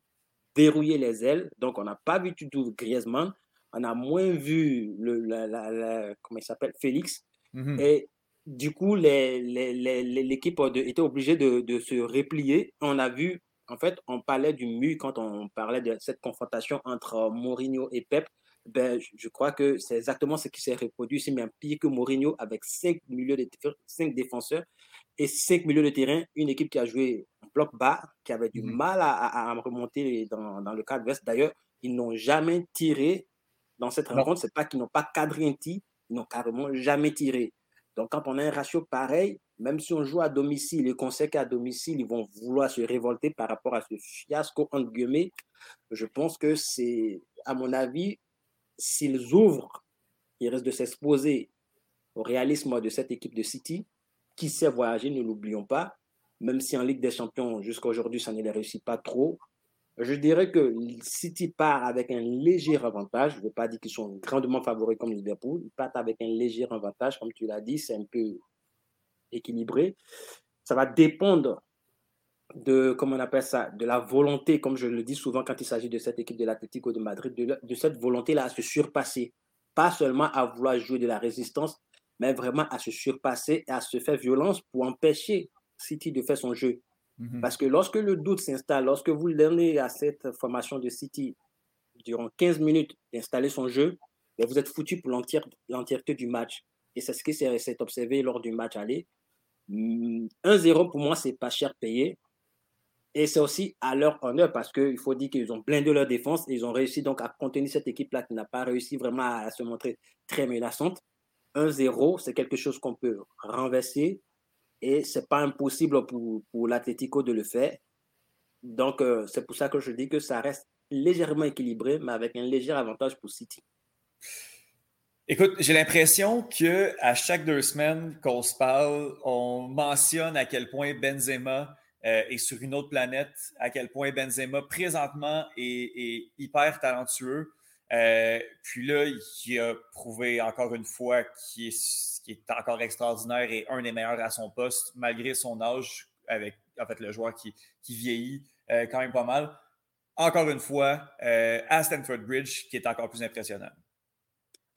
verrouiller les ailes, donc on n'a pas vu du tout Griezmann, on a moins vu le, la- la- la- comment il s'appelle, Félix. Mhm. Et du coup, les- les- les- les- l'équipe était obligée de, de se replier. On a vu, en fait, on parlait du mur quand on parlait de cette confrontation entre Mourinho et Pep. Ben, je, crois que c'est exactement ce qui s'est reproduit mais un pire que Mourinho avec cinq, milieux de, cinq défenseurs et cinq milieux de terrain. Une équipe qui a joué en bloc bas, qui avait du Mhm. mal à, à- à remonter dans, dans le cadre ouest. D'ailleurs, ils n'ont jamais tiré dans cette Non. rencontre. C'est pas qu'ils n'ont pas cadré un tir, Ils n'ont carrément jamais tiré. Donc, quand on a un ratio pareil, même si on joue à domicile et qu'on sait qu'à domicile, ils vont vouloir se révolter par rapport à ce fiasco, entre guillemets, je pense que c'est, à mon avis, s'ils ouvrent, ils risquent de s'exposer au réalisme de cette équipe de City, qui sait voyager, ne l'oublions pas, même si en Ligue des Champions, jusqu'à aujourd'hui, ça ne les réussit pas trop. Je dirais que City part avec un léger avantage. Je ne veux pas dire qu'ils sont grandement favoris comme Liverpool. Ils partent avec un léger avantage, comme tu l'as dit, c'est un peu équilibré. Ça va dépendre de, comment on appelle ça, de la volonté, comme je le dis souvent quand il s'agit de cette équipe de l'Atlético de Madrid, de, de cette volonté-là à se surpasser. Pas seulement à vouloir jouer de la résistance, mais vraiment à se surpasser et à se faire violence pour empêcher City de faire son jeu. Mhm. Parce que lorsque le doute s'installe, lorsque vous donnez à cette formation de City durant 15 minutes d'installer son jeu, ben, vous êtes foutu pour l'entièreté du match. Et c'est ce qui s'est observé lors du match aller. 1-0 mm, pour moi, c'est pas cher payé. Et c'est aussi à leur honneur parce qu'il faut dire qu'ils ont blindé leur défense et ils ont réussi donc à contenir cette équipe-là qui n'a pas réussi vraiment à se montrer très menaçante. 1-0, c'est quelque chose qu'on peut renverser et ce n'est pas impossible pour, pour l'Atlético de le faire. Donc, euh, c'est pour ça que je dis que ça reste légèrement équilibré, mais avec un léger avantage pour City. Écoute, j'ai l'impression que à chaque deux semaines qu'on se parle, on mentionne à quel point Benzema euh, est sur une autre planète, à quel point Benzema présentement est, hyper talentueux. Euh, puis là, il a prouvé encore une fois qu'il est, encore extraordinaire et un des meilleurs à son poste, malgré son âge, avec en fait le joueur qui, qui vieillit euh, quand même pas mal. Encore une fois, euh, à Stanford Bridge, qui est encore plus impressionnant.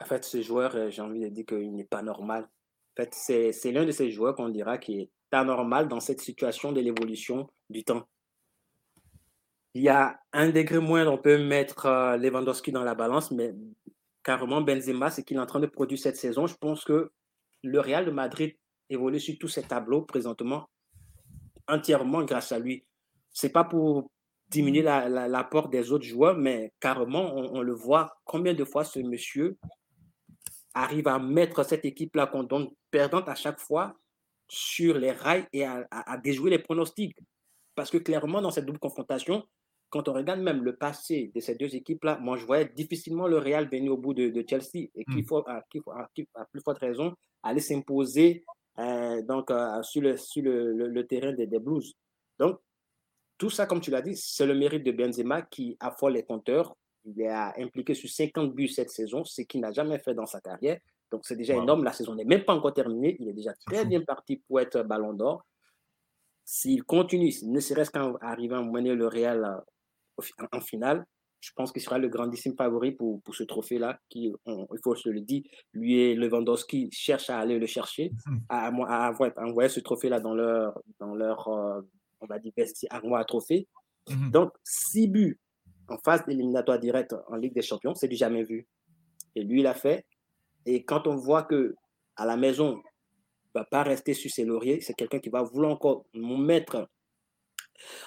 En fait, ce joueur, j'ai envie de dire qu'il n'est pas normal. En fait, c'est l'un de ces joueurs qu'on dira qui est anormal dans cette situation de l'évolution du temps. Il y a un degré moins, on peut mettre euh, Lewandowski dans la balance, mais carrément Benzema, ce qu'il est en train de produire cette saison, je pense que le Real de Madrid évolue sur tous ces tableaux présentement entièrement grâce à lui. C'est pas pour diminuer l'apport des autres joueurs, mais carrément, on, le voit combien de fois ce monsieur arrive à mettre cette équipe-là qu'on donne perdante à chaque fois sur les rails et à, à déjouer les pronostics. Parce que clairement, dans cette double confrontation, quand on regarde même le passé de ces deux équipes-là, moi, je voyais difficilement le Real venir au bout de, Chelsea et qu'il hmm. faut, à, plus forte raison, aller s'imposer euh, donc euh, sur, le, sur le, terrain des, Blues. Donc, tout ça, comme tu l'as dit, c'est le mérite de Benzema qui affole les compteurs. Il est impliqué sur 50 buts cette saison, ce qu'il n'a jamais fait dans sa carrière. Donc, c'est déjà énorme. La saison n'est même pas encore terminée. Il est déjà très bien parti pour être ballon d'or. S'il continue, ne serait-ce qu'en arrivant à mener le Real euh, en finale, je pense qu'il sera le grandissime favori pour, pour ce trophée-là, qui, il faut se le dire, lui et Lewandowski cherchent à aller le chercher, mhm. à, à, avoir, envoyer ce trophée-là dans leur, dans leur euh, on va dire, armoire à trophée. Mhm. Donc, six buts en phase éliminatoire directe en Ligue des Champions, c'est du jamais vu. Et lui, il a fait. Et quand on voit que à la maison, il ne va pas rester sur ses lauriers, c'est quelqu'un qui va vouloir encore mettre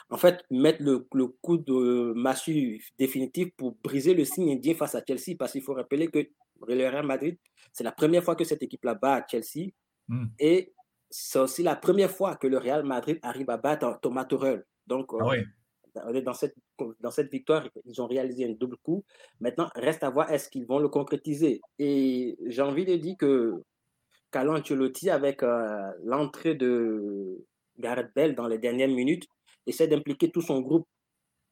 en fait, mettre le, coup de massue définitif pour briser le signe indien face à Chelsea, parce qu'il faut rappeler que le Real Madrid, c'est la première fois que cette équipe-là bat à Chelsea, hmm. et c'est aussi la première fois que le Real Madrid arrive à battre Thomas Tuchel. Donc, euh, dans, cette, dans cette victoire, ils ont réalisé un double coup. Maintenant, reste à voir est-ce qu'ils vont le concrétiser? Et j'ai envie de dire que Carlo Ancelotti, avec euh, l'entrée de Gareth Bell dans les dernières minutes, essaie d'impliquer tout son groupe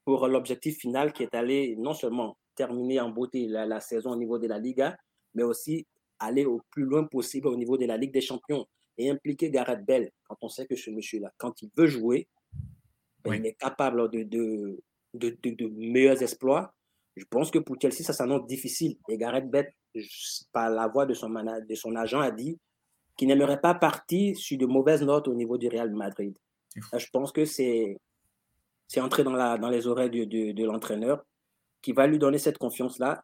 pour l'objectif final qui est aller non seulement terminer en beauté la, saison au niveau de la Liga, mais aussi aller au plus loin possible au niveau de la Ligue des Champions et impliquer Gareth Bell quand on sait que ce monsieur-là, quand il veut jouer, ben, il est capable de, de, de, de, meilleurs exploits. Je pense que pour Chelsea, ça s'annonce difficile. Et Gareth Bell, par la voix de son, de son agent, a dit qu'il n'aimerait pas partir sur de mauvaises notes au niveau du Real Madrid. Je pense que c'est entré dans, la, dans les oreilles de, de, l'entraîneur qui va lui donner cette confiance-là.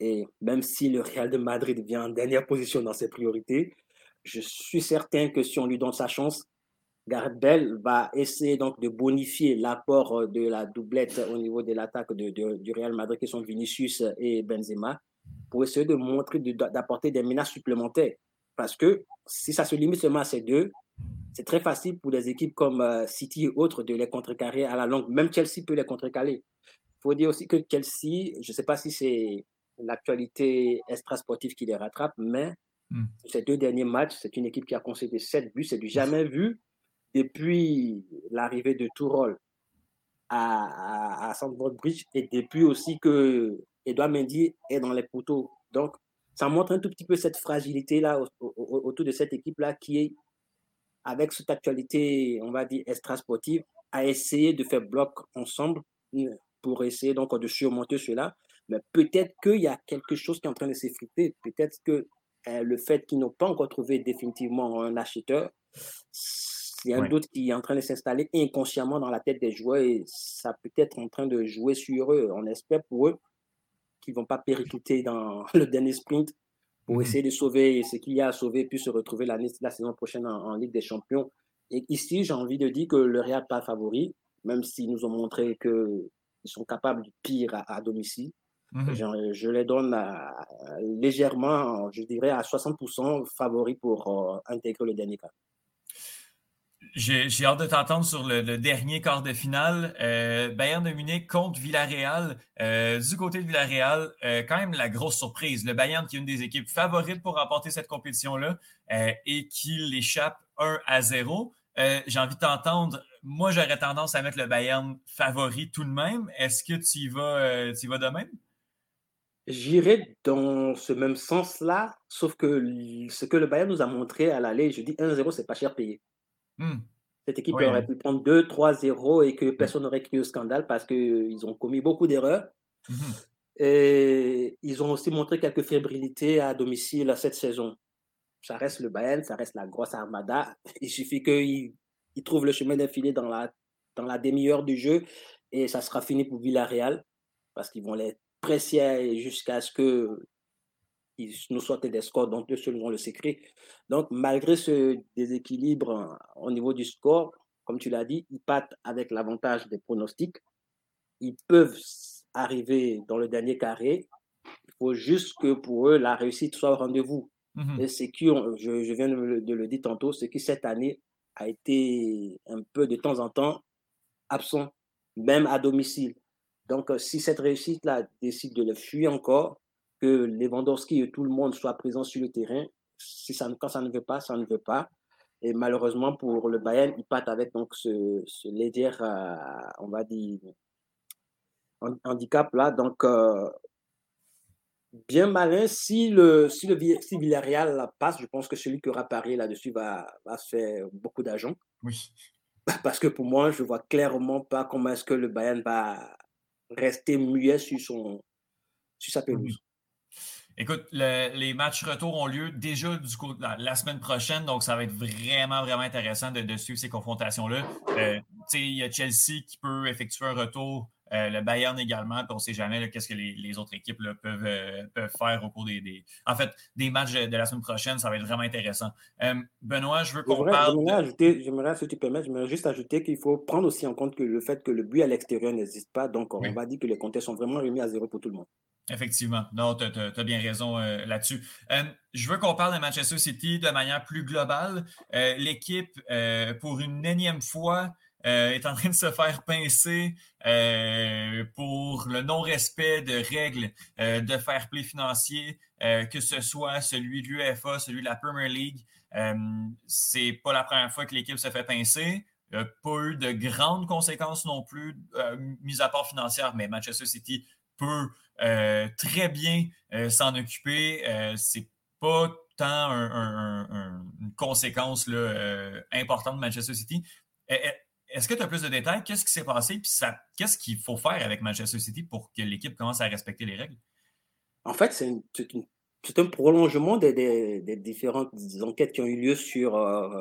Et même si le Real de Madrid vient en dernière position dans ses priorités, je suis certain que si on lui donne sa chance, Gareth Bell va essayer donc de bonifier l'apport de la doublette au niveau de l'attaque de, du Real Madrid, qui sont Vinicius et Benzema. pour essayer de montrer, d'apporter des menaces supplémentaires. Parce que si ça se limite seulement à ces deux, c'est très facile pour des équipes comme euh, City et autres de les contrecarrer à la longue. Même Chelsea peut les contrecarrer. Il faut dire aussi que Chelsea, je ne sais pas si c'est l'actualité extra-sportive qui les rattrape, mais hmm. ces deux derniers matchs, c'est une équipe qui a concédé sept buts. C'est du jamais vu depuis l'arrivée de Tourol à, à, à Sandford Bridge et depuis aussi que Edouard Mendy est dans les poteaux. Donc, ça montre un tout petit peu cette fragilité-là autour de cette équipe-là qui est, avec cette actualité, on va dire, extra-sportive, à essayer de faire bloc ensemble pour essayer donc de surmonter cela. Mais peut-être qu'il y a quelque chose qui est en train de s'effriter. Peut-être que euh, le fait qu'ils n'ont pas encore trouvé définitivement un acheteur, il y a un doute qui est en train de s'installer inconsciemment dans la tête des joueurs et ça peut être en train de jouer sur eux. On espère pour eux qu'ils ne vont pas péricliter dans le dernier sprint pour mmh essayer de sauver ce qu'il y a à sauver, puis se retrouver la, la saison prochaine en, Ligue des Champions. Et ici, j'ai envie de dire que le Real pas favori, même s'ils nous ont montré qu'ils sont capables du pire à, domicile. Mmh je, les donne légèrement, je dirais à 60% favoris pour euh, intégrer le dernier cas. J'ai hâte de t'entendre sur le, dernier quart de finale. Euh, Bayern de Munich contre Villarreal. Euh, du côté de Villarreal, euh, quand même la grosse surprise. Le Bayern qui est une des équipes favorites pour remporter cette compétition-là et qui l'échappe 1 à 0. J'ai envie de t'entendre. Moi, j'aurais tendance à mettre le Bayern favori tout de même. Est-ce que tu y vas, tu vas de même? J'irai dans ce même sens-là, sauf que ce que le Bayern nous a montré à l'aller, je dis 1-0, c'est pas cher payé. Hmm. Cette équipe aurait pu prendre 2-3-0 et que hmm. personne n'aurait crié au scandale parce qu'ils ont commis beaucoup d'erreurs. Hmm. Et ils ont aussi montré quelques fébrilités à domicile cette saison. Ça reste le Bayern, ça reste la grosse armada. Il suffit qu'ils trouvent le chemin d'infilé dans la, dans la demi-heure du jeu et ça sera fini pour Villarreal parce qu'ils vont les presser jusqu'à ce que nous sortent des scores dont eux seuls ont le secret. Donc, malgré ce déséquilibre au niveau du score, comme tu l'as dit, ils partent avec l'avantage des pronostics. Ils peuvent arriver dans le dernier carré. Il faut juste que pour eux, la réussite soit au rendez-vous. Mmh Et c'est qui, je, je, viens de le, de le dire tantôt, ce qui cette année a été un peu de temps en temps absent, même à domicile. Donc, si cette réussite-là décide de le fuir encore, que Lewandowski et tout le monde soient présents sur le terrain. Si ça, quand ça ne veut pas, ça ne veut pas. Et malheureusement pour le Bayern, ils partent avec donc ce, ce léger, euh, on va dire, handicap là. Donc, euh, bien malin. Si le, si le si Villarreal passe, je pense que celui qui aura parié là-dessus va, va se faire beaucoup d'argent. Oui. Parce que pour moi, je vois clairement pas comment est-ce que le Bayern va rester muet sur, son, sur sa pelouse. Écoute, les matchs retour ont lieu déjà du coup, la, semaine prochaine, donc ça va être vraiment, vraiment intéressant de, suivre ces confrontations-là. Euh, il y a Chelsea qui peut effectuer un retour, euh, le Bayern également, on ne sait jamais qu'est-ce que les, autres équipes peuvent, euh, peuvent faire au cours des, En fait, des matchs de, la semaine prochaine, ça va être vraiment intéressant. Benoît, je veux qu'on parle. J'aimerais, j'aimerais, si tu permets, j'aimerais juste ajouter qu'il faut prendre aussi en compte que le fait que le but à l'extérieur n'existe pas, donc on va dire que les comptes sont vraiment remis à zéro pour tout le monde. Effectivement. Non, tu as, bien raison euh, là-dessus. Euh, je veux qu'on parle de Manchester City de manière plus globale. Euh, l'équipe, pour une énième fois, est en train de se faire pincer pour le non-respect de règles de fair play financier, que ce soit celui de l'UEFA, celui de la Premier League. C'est pas la première fois que l'équipe se fait pincer. Pas eu de grandes conséquences non plus, mis à part financière, mais Manchester City peut euh, très bien euh, s'en occuper. Euh, c'est pas tant une conséquence importante de Manchester City. Est-ce que tu as plus de détails? Qu'est-ce qui s'est passé? Puis qu'est-ce qu'il faut faire avec Manchester City pour que l'équipe commence à respecter les règles? En fait, c'est un prolongement des, différentes enquêtes qui ont eu lieu sur,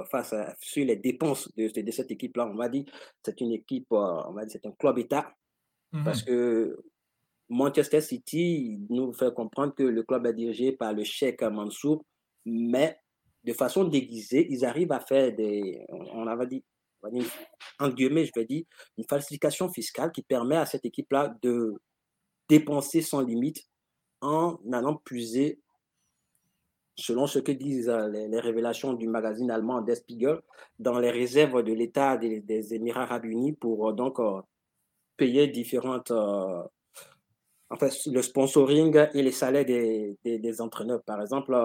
face sur les dépenses de, cette équipe-là. On m'a dit c'est une équipe, on m'a dit c'est un club État. Parce mmh que Manchester City nous fait comprendre que le club est dirigé par le Cheikh Mansour, mais de façon déguisée, ils arrivent à faire des, on avait dit, en guillemets, je vais dire, une falsification fiscale qui permet à cette équipe-là de dépenser sans limite en allant puiser, selon ce que disent euh, les, révélations du magazine allemand Der Spiegel, dans les réserves de l'État des, Émirats arabes unis pour euh, donc euh, payer différentes en fait, le sponsoring et les salaires des, des, entraîneurs. Par exemple,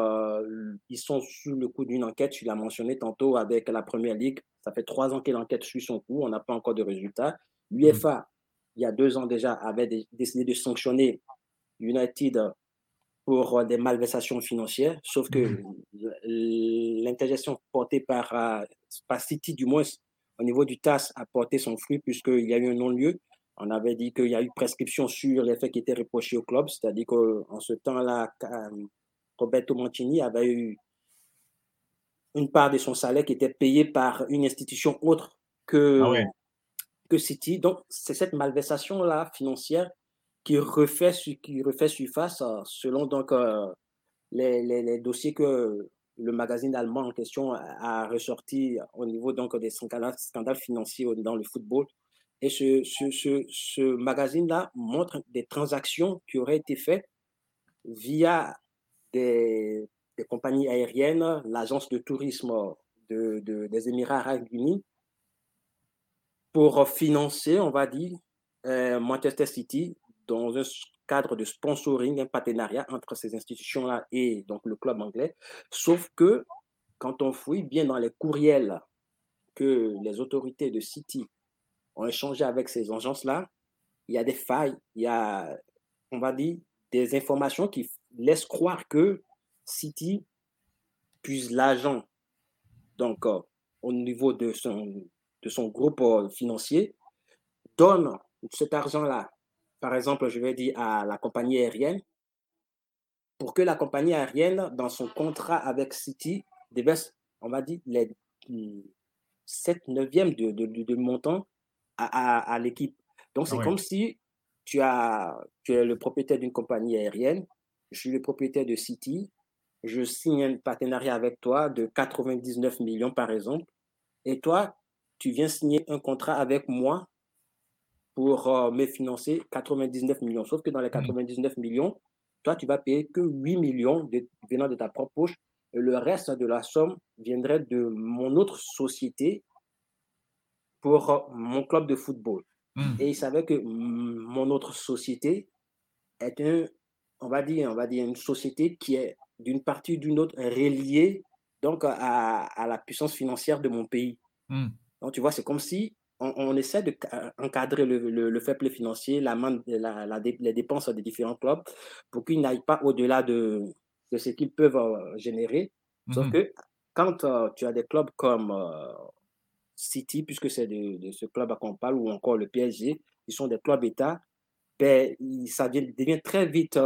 ils sont sous le coup d'une enquête, tu l'as mentionné tantôt avec la Première Ligue. Ça fait trois ans que l'enquête suit son cours, on n'a pas encore de résultats. L'UFA, il y a deux ans déjà, avait décidé de sanctionner United pour des malversations financières, sauf que mmh. l'intergestion portée par, euh, par City, du moins au niveau du TAS, a porté son fruit puisqu'il y a eu un non-lieu. On avait dit qu'il y a eu prescription sur les faits qui étaient reprochés au club, c'est-à-dire qu'en ce temps-là, Roberto Mancini avait eu une part de son salaire qui était payée par une institution autre que, ah que City. Donc, c'est cette malversation-là financière qui refait, qui refait surface euh, selon donc, euh, les, les, dossiers que le magazine allemand en question a ressorti au niveau donc, des scandales, scandales financiers dans le football. Et ce, ce, ce, ce magazine-là montre des transactions qui auraient été faites via des, des compagnies aériennes, l'agence de tourisme de, de, des Émirats arabes unis, pour financer, on va dire, euh, Manchester City dans un cadre de sponsoring, un partenariat entre ces institutions-là et donc le club anglais. Sauf que quand on fouille bien dans les courriels que les autorités de City ont échangé avec ces agences-là, il y a des failles, il y a, on va dire, des informations qui laissent croire que City puise l'argent donc euh, au niveau de son, de son groupe euh, financier, donne cet argent-là par exemple, je vais dire à la compagnie aérienne, pour que la compagnie aérienne, dans son contrat avec City, déverse, on va dire, les 7 neuvièmes de, de, de, montant à, à, l'équipe. Donc, c'est comme si tu, as, tu es le propriétaire d'une compagnie aérienne, je suis le propriétaire de City, je signe un partenariat avec toi de 99 millions, par exemple, et toi, tu viens signer un contrat avec moi pour euh, me financer 99 millions. Sauf que dans les 99 mmh. millions, toi, tu vas payer que 8 millions venant de ta propre poche. Et le reste de la somme viendrait de mon autre société pour euh, mon club de football. Mmh. Et il savait que mon autre société est un, on va dire, on va dire une société qui est d'une partie ou d'une autre reliée donc à, à, la puissance financière de mon pays. Mmh. Donc, tu vois, c'est comme si on, essaie d'encadrer le, le, le, fair play financier, la, la, les dépenses des différents clubs pour qu'ils n'aillent pas au-delà de, de, ce qu'ils peuvent euh, générer. Sauf mmh que quand euh, tu as des clubs comme euh, City, puisque c'est de, ce club à qu'on parle, ou encore le PSG, ils sont des clubs État, ben, ça devient, très vite,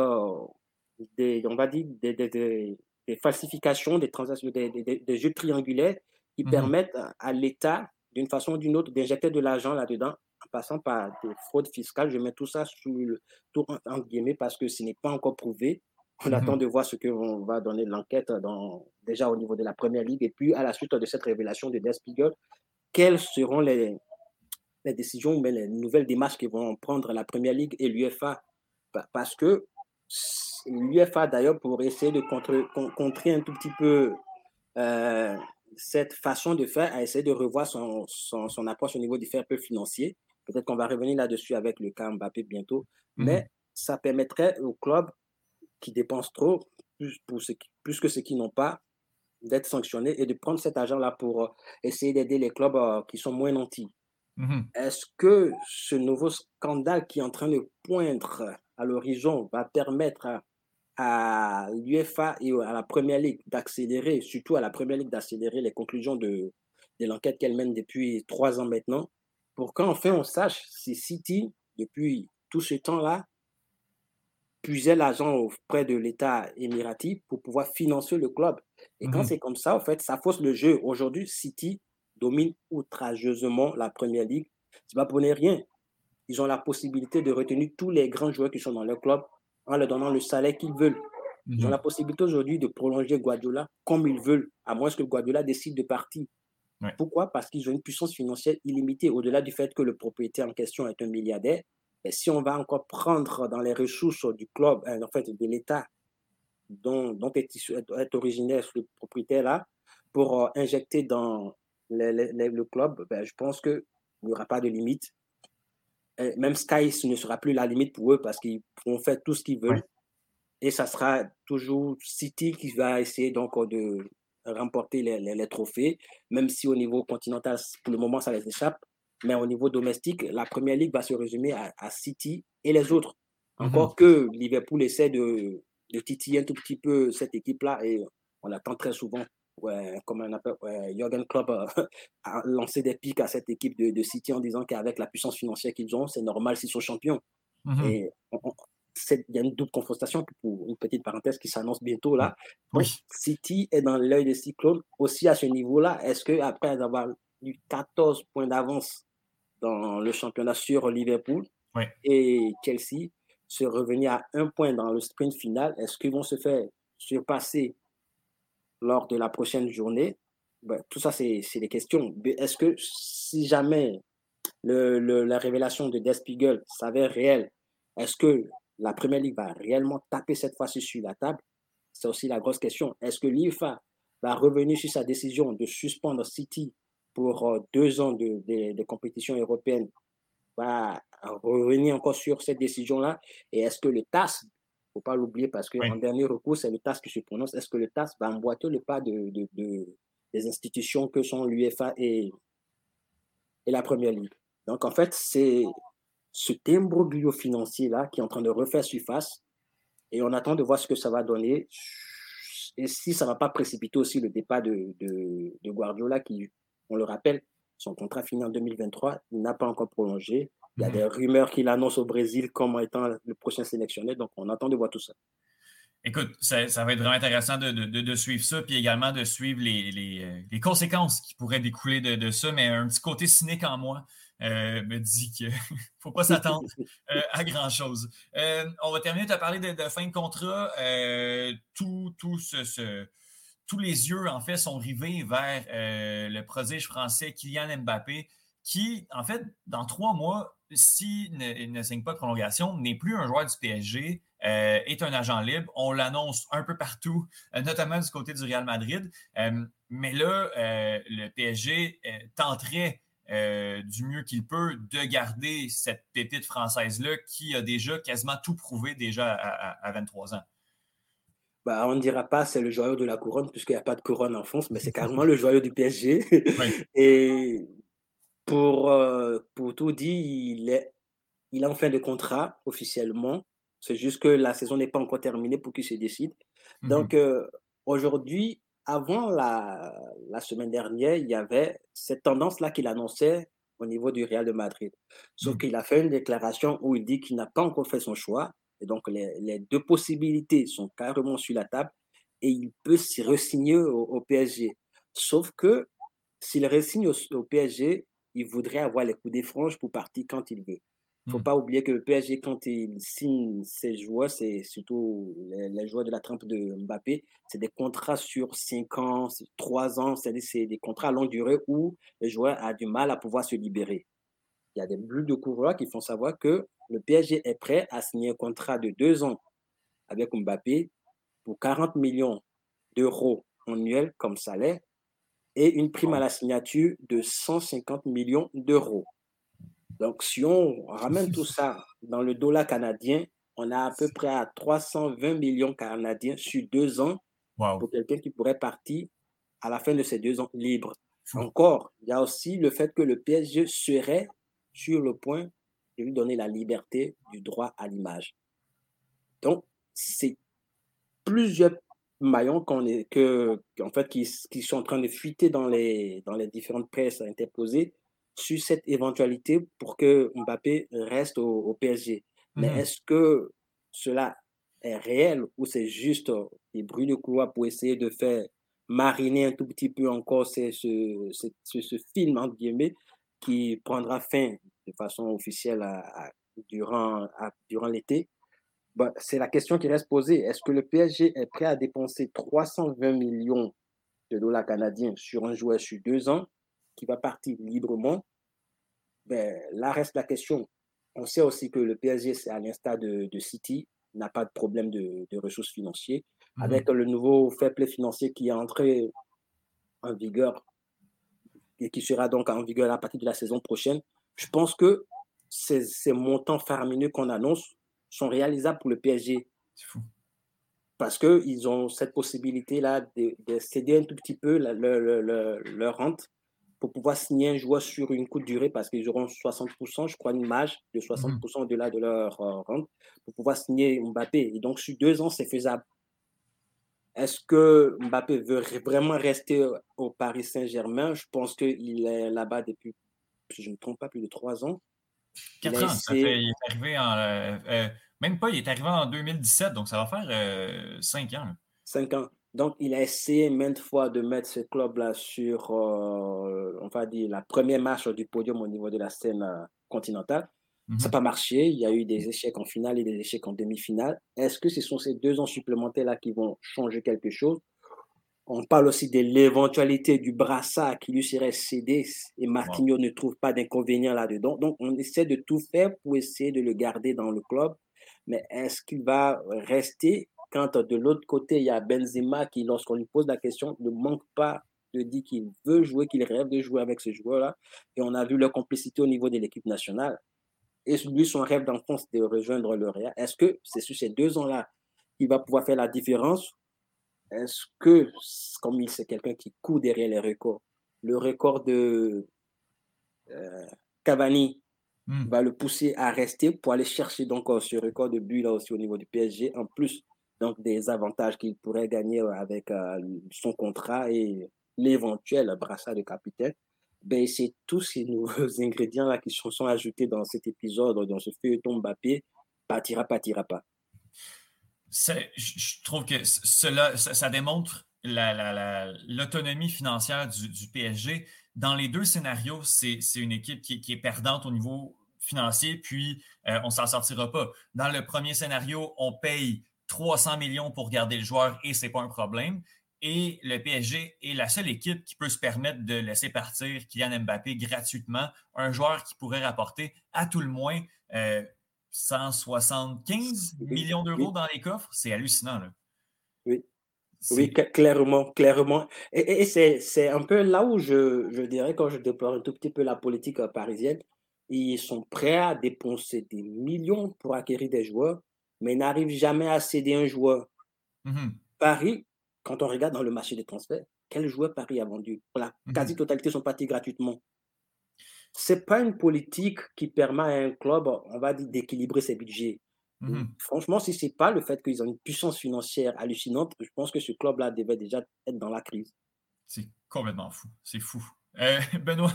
des, on va dire, des, des, falsifications, des transactions, des, jeux triangulaires qui mmh permettent à l'État d'une façon ou d'une autre d'injecter de l'argent là-dedans en passant par des fraudes fiscales. Je mets tout ça sous le tout en, guillemets parce que ce n'est pas encore prouvé. On attend mhm. de voir ce que va donner l'enquête déjà au niveau de la première ligue et puis à la suite de cette révélation de Der Spiegel, quelles seront les, les décisions ou les nouvelles démarches que vont prendre la première ligue et l'UFA parce que l'UFA d'ailleurs pour essayer de contrer, contrer un tout petit peu euh, cette façon de faire a essayé de revoir son, son, approche au niveau du fair play financier. Peut-être qu'on va revenir là-dessus avec le cas Mbappé bientôt. Mhm. Mais ça permettrait aux clubs qui dépensent trop, plus, pour ce plus que ceux qui n'ont pas, d'être sanctionnés et de prendre cet argent-là pour euh, essayer d'aider les clubs euh, qui sont moins nantis. Mhm. Est-ce que ce nouveau scandale qui est en train de poindre à l'horizon va permettre à, l'UFA et à la Première Ligue d'accélérer, surtout à la Première Ligue d'accélérer les conclusions de, de l'enquête qu'elle mène depuis trois ans maintenant, pour qu'enfin on sache si City, depuis tout ce temps-là, puisait l'argent auprès de l'État émirati pour pouvoir financer le club. Et quand mhm. c'est comme ça, en fait, ça fausse le jeu. Aujourd'hui, City domine outrageusement la Première Ligue. C'est pas pour rien. Ils ont la possibilité de retenir tous les grands joueurs qui sont dans leur club en leur donnant le salaire qu'ils veulent. Ils ont mhm. la possibilité aujourd'hui de prolonger Guardiola comme ils veulent, à moins que Guardiola décide de partir. Pourquoi? Parce qu'ils ont une puissance financière illimitée, au-delà du fait que le propriétaire en question est un milliardaire. Et si on va encore prendre dans les ressources du club, euh, en fait, de l'État dont, dont est, est, originaire ce propriétaire-là, pour euh, injecter dans le club, ben, je pense qu'il n'y aura pas de limite. Même Sky, ce ne sera plus la limite pour eux parce qu'ils vont faire tout ce qu'ils veulent. Et ça sera toujours City qui va essayer donc de remporter les, les, trophées, même si au niveau continental, pour le moment, ça les échappe. Mais au niveau domestique, la première ligue va se résumer à, City et les autres. Mhm. Encore que Liverpool essaie de, de, titiller un tout petit peu cette équipe-là et on attend très souvent. Ouais, comme on appelle, Jürgen Klopp euh, a lancé des pics à cette équipe de, de City en disant qu'avec la puissance financière qu'ils ont, c'est normal s'ils sont champions. Mhm. Et il y a une double confrontation, pour une petite parenthèse qui s'annonce bientôt là. City est dans l'œil des cyclones aussi à ce niveau-là? Est-ce que après avoir eu 14 points d'avance dans le championnat sur Liverpool et Chelsea, se revenir à un point dans le sprint final, est-ce qu'ils vont se faire surpasser lors de la prochaine journée ben, Tout ça, c'est des questions. Est-ce que si jamais la révélation de Despiegel s'avère réelle, est-ce que la Première Ligue va réellement taper cette fois-ci sur la table? C'est aussi la grosse question. Est-ce que l'IFA va revenir sur sa décision de suspendre City pour euh, deux ans de, compétition européenne? Va revenir encore sur cette décision-là? Et est-ce que le TAS, faut pas l'oublier parce qu'en dernier recours, c'est le TAS qui se prononce, est-ce que le TAS va emboîter le pas de, des institutions que sont l'UEFA et, et la Première Ligue? Donc en fait, c'est ce bio financier-là qui est en train de refaire surface et on attend de voir ce que ça va donner. Et si ça ne va pas précipiter aussi le départ de, de, Guardiola qui, on le rappelle, son contrat finit en 2023, il n'a pas encore prolongé. Il y a mhm. des rumeurs qu'il annonce au Brésil comme étant le prochain sélectionné, donc on attend de voir tout ça. Écoute, ça, va être vraiment intéressant de, de, suivre ça, puis également de suivre les, les, euh, les conséquences qui pourraient découler de, ça, mais un petit côté cynique en moi euh, me dit qu'il ne faut pas s'attendre euh, à grand-chose. Euh, on va terminer, tu as parlé de, fin de contrat. tout, tout ce, tous les yeux, en fait, sont rivés vers le prodige français Kylian Mbappé, qui, en fait, dans trois mois, s'il ne, ne, signe pas de prolongation, n'est plus un joueur du PSG, est un agent libre. On l'annonce un peu partout, notamment du côté du Real Madrid. mais là, le PSG tenterait euh, du mieux qu'il peut de garder cette pépite française-là qui a déjà quasiment tout prouvé déjà à, 23 ans. Bah, on ne dira pas c'est le joyau de la couronne puisqu'il n'y a pas de couronne en France, mais c'est carrément le joyau du PSG. Et pour, euh, pour tout dire, il est, il est en fin de contrat officiellement. C'est juste que la saison n'est pas encore terminée pour qu'il se décide. Mhm. Donc euh, aujourd'hui, avant la, la, semaine dernière, il y avait cette tendance-là qu'il annonçait au niveau du Real de Madrid. Sauf mmh. qu'il a fait une déclaration où il dit qu'il n'a pas encore fait son choix. Et donc, les, les, deux possibilités sont carrément sur la table et il peut s'y resigner au, PSG. Sauf que s'il resigne au, au, PSG, il voudrait avoir les coups des franges pour partir quand il veut. Il ne faut mmh. pas oublier que le PSG, quand il signe ses joueurs, c'est surtout les, joueurs de la trempe de Mbappé, c'est des contrats sur 5 ans, 3 ans, c'est des contrats à longue durée où le joueur a du mal à pouvoir se libérer. Il y a des bulles de couvreurs qui font savoir que le PSG est prêt à signer un contrat de 2 ans avec Mbappé pour 40 millions d'euros annuels comme salaire et une prime à la signature de 150 millions d'euros. Donc, si on ramène tout ça dans le dollar canadien, on a à peu près à 320 millions canadiens sur deux ans pour quelqu'un qui pourrait partir à la fin de ces deux ans libres. Encore, il y a aussi le fait que le PSG serait sur le point de lui donner la liberté du droit à l'image. Donc, c'est plusieurs maillons qu'on est, que, en fait, qui, qui, sont en train de fuiter dans les, dans les différentes presses interposées sur cette éventualité pour que Mbappé reste au, PSG. Mais mhm. est-ce que cela est réel ou c'est juste des bruits de couloir pour essayer de faire mariner un tout petit peu encore ce, ce, ce, film, entre guillemets, qui prendra fin de façon officielle à, durant, durant l'été? Bah, C'est la question qui reste posée. Est-ce que le PSG est prêt à dépenser 320 millions de dollars canadiens sur un joueur sur deux ans qui va partir librement, ben, là reste la question. on sait aussi que le PSG, c'est à l'instar de, City, n'a pas de problème de, ressources financières. Mhm. Avec le nouveau fair play financier qui est entré en vigueur et qui sera donc en vigueur à partir de la saison prochaine, je pense que ces, ces montants faramineux qu'on annonce sont réalisables pour le PSG. C'est fou. Parce qu'ils ont cette possibilité-là de, céder un tout petit peu leur rente pour pouvoir signer un joueur sur une courte durée parce qu'ils auront 60%, je crois, une marge de 60% mhm. au-delà de leur euh, rente pour pouvoir signer Mbappé. Et donc, sur deux ans, c'est faisable. Est-ce que Mbappé veut vraiment rester au Paris Saint-Germain? Je pense qu'il est là-bas depuis, si je ne me trompe pas, plus de trois ans. Quatre ans, ça fait, il est arrivé en. Euh, euh, même pas, il est arrivé en 2017, donc ça va faire cinq ans. Cinq ans. Donc, il a essayé maintes fois de mettre ce club-là sur, euh, on va dire, la première marche du podium au niveau de la scène euh, continentale. Ça n'a mhm. pas marché. Il y a eu des échecs en finale et des échecs en demi-finale. Est-ce que ce sont ces deux ans supplémentaires-là qui vont changer quelque chose? On parle aussi de l'éventualité du brassard qui lui serait cédé et Marquinhos ne trouve pas d'inconvénient là-dedans. Donc, on essaie de tout faire pour essayer de le garder dans le club. Mais est-ce qu'il va rester? Quand de l'autre côté, il y a Benzema qui, lorsqu'on lui pose la question, ne manque pas de dire qu'il veut jouer, qu'il rêve de jouer avec ce joueur-là. Et on a vu leur complicité au niveau de l'équipe nationale. Et lui, son rêve d'enfance, de rejoindre le Real. Est-ce que c'est sur ces deux ans-là qu'il va pouvoir faire la différence Est-ce que, comme il c'est quelqu'un qui court derrière les records, le record de euh, Cavani hmm. va le pousser à rester pour aller chercher donc euh, ce record de but là aussi au niveau du PSG, en plus donc des avantages qu'il pourrait gagner avec euh, son contrat et l'éventuel brassard de capitaine. Ben, c'est tous ces nouveaux ingrédients-là qui se sont ajoutés dans cet épisode, dans ce feuilleton Mbappé, partira, partira pas. Je trouve que cela, ça, démontre l'autonomie financière du, PSG. Dans les deux scénarios, c'est une équipe qui, est perdante au niveau financier, puis euh, on ne s'en sortira pas. Dans le premier scénario, on paye 300 millions pour garder le joueur et ce n'est pas un problème. Et le PSG est la seule équipe qui peut se permettre de laisser partir Kylian Mbappé gratuitement, un joueur qui pourrait rapporter à tout le moins 175 euh, millions d'euros dans les coffres? C'est hallucinant. Là. Oui. Oui, clairement, clairement. Et, c'est un peu là où je, je, dirais, quand je déplore un tout petit peu la politique euh, parisienne, ils sont prêts à dépenser des millions pour acquérir des joueurs mais n'arrive jamais à céder un joueur. Mmh Paris, quand on regarde dans le marché des transferts, quel joueur Paris a vendu? La mmh quasi-totalité sont partis gratuitement. Ce n'est pas une politique qui permet à un club, on va dire, d'équilibrer ses budgets. Mmh franchement, si ce n'est pas le fait qu'ils ont une puissance financière hallucinante, je pense que ce club-là devait déjà être dans la crise. C'est complètement fou. C'est fou. Euh, Benoît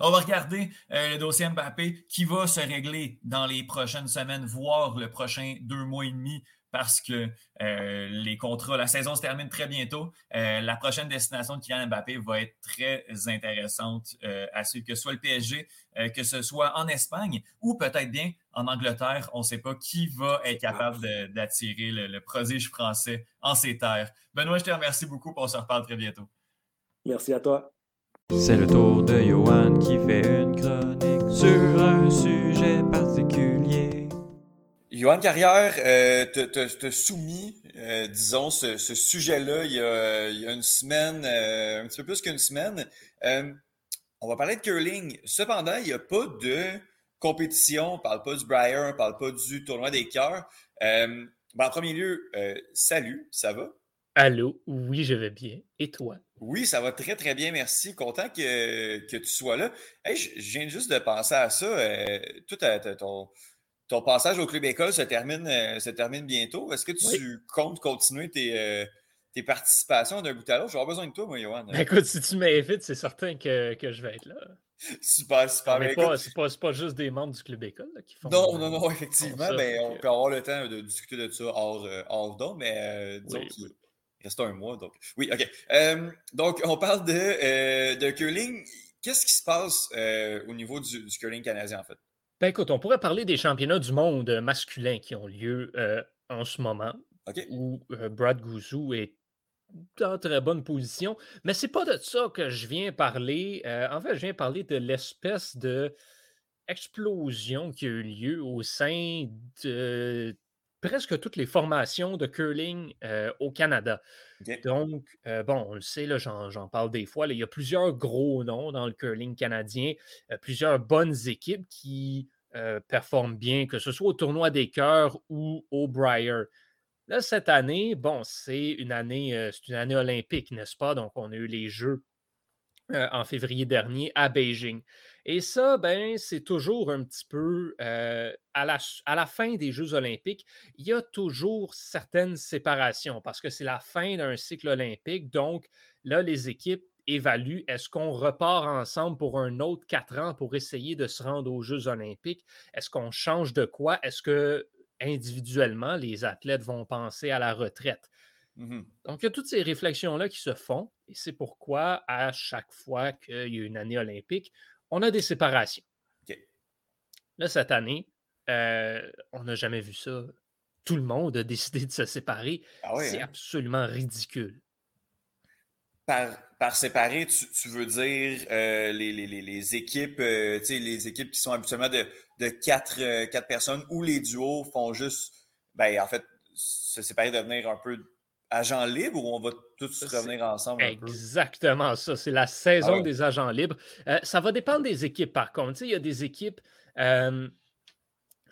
On va regarder euh, le dossier Mbappé qui va se régler dans les prochaines semaines, voire le prochain deux mois et demi, parce que euh, les contrats, la saison se termine très bientôt. la prochaine destination de Kylian Mbappé va être très intéressante à suivre, que ce soit le PSG, que ce soit en Espagne ou peut-être bien en Angleterre. On ne sait pas qui va être capable d'attirer le, le prodige français en ces terres. Benoît, je te remercie beaucoup. On se reparle très bientôt. Merci à toi. C'est le tour de Johan qui fait une chronique sur un sujet particulier. Johan Carrière euh, te, soumis, euh, disons, ce, sujet-là il, il, y a une semaine, euh, un petit peu plus qu'une semaine. on va parler de curling. Cependant, il n'y a pas de compétition. On ne parle pas du Briar, on ne parle pas du tournoi des cœurs. Ben, en premier lieu, salut, ça va? Allô, oui, je vais bien. Et toi? Oui, ça va très, très bien, merci. Content que, que tu sois là. je, viens juste de penser à ça. Euh, tout ton, ton, passage au Club École se termine, euh, se termine bientôt. Est-ce que tu comptes continuer tes, euh, tes participations d'un bout à l'autre? J'aurai besoin de toi, moi, Johan. Ben, écoute, si tu m'invites, c'est certain que, que, je vais être là. Super, super. Mais ben, c'est pas, pas, juste des membres du Club École qui font Non, non, non, effectivement. mais on peut avoir le temps de discuter de ça hors, hors don, mais disons reste un mois, donc. Oui, OK. Euh, donc, on parle de, euh, de curling. Qu'est-ce qui se passe euh, au niveau du, curling canadien, en fait? Ben écoute, on pourrait parler des championnats du monde masculin qui ont lieu en ce moment, où Brad Gouzou est en très bonne position. Mais c'est pas de ça que je viens parler. en fait, je viens parler de l'espèce de explosion qui a eu lieu au sein de presque toutes les formations de curling euh, au Canada. Donc, euh, bon, on le sait, j'en parle des fois, il y a plusieurs gros noms dans le curling canadien, euh, plusieurs bonnes équipes qui performent bien, que ce soit au tournoi des cœurs ou au Briar. Là, cette année, bon, c'est une année, c'est une année olympique, n'est-ce pas? Donc, on a eu les Jeux en février dernier à Beijing. Et ça, ben, c'est toujours un petit peu à, la, à la fin des Jeux olympiques, il y a toujours certaines séparations parce que c'est la fin d'un cycle olympique. Donc, là, les équipes évaluent est-ce qu'on repart ensemble pour un autre quatre ans pour essayer de se rendre aux Jeux olympiques? Est-ce qu'on change de quoi? Est-ce que individuellement, les athlètes vont penser à la retraite? Mmh Donc, il y a toutes ces réflexions-là qui se font, et c'est pourquoi, à chaque fois qu'il y a une année olympique, on a des séparations. Là, cette année, euh, on n'a jamais vu ça. Tout le monde a décidé de se séparer. Ah c'est hein? absolument ridicule. Par, par séparer, tu, veux dire euh, les, équipes, euh, les équipes qui sont habituellement de, de quatre, quatre personnes ou les duos font juste, ben, en fait, se séparer, devenir un peu agents libres ou on va tous revenir ensemble? Exactement ça. C'est la saison ah des agents libres. Euh, ça va dépendre des équipes, par contre. il y a des équipes. Euh,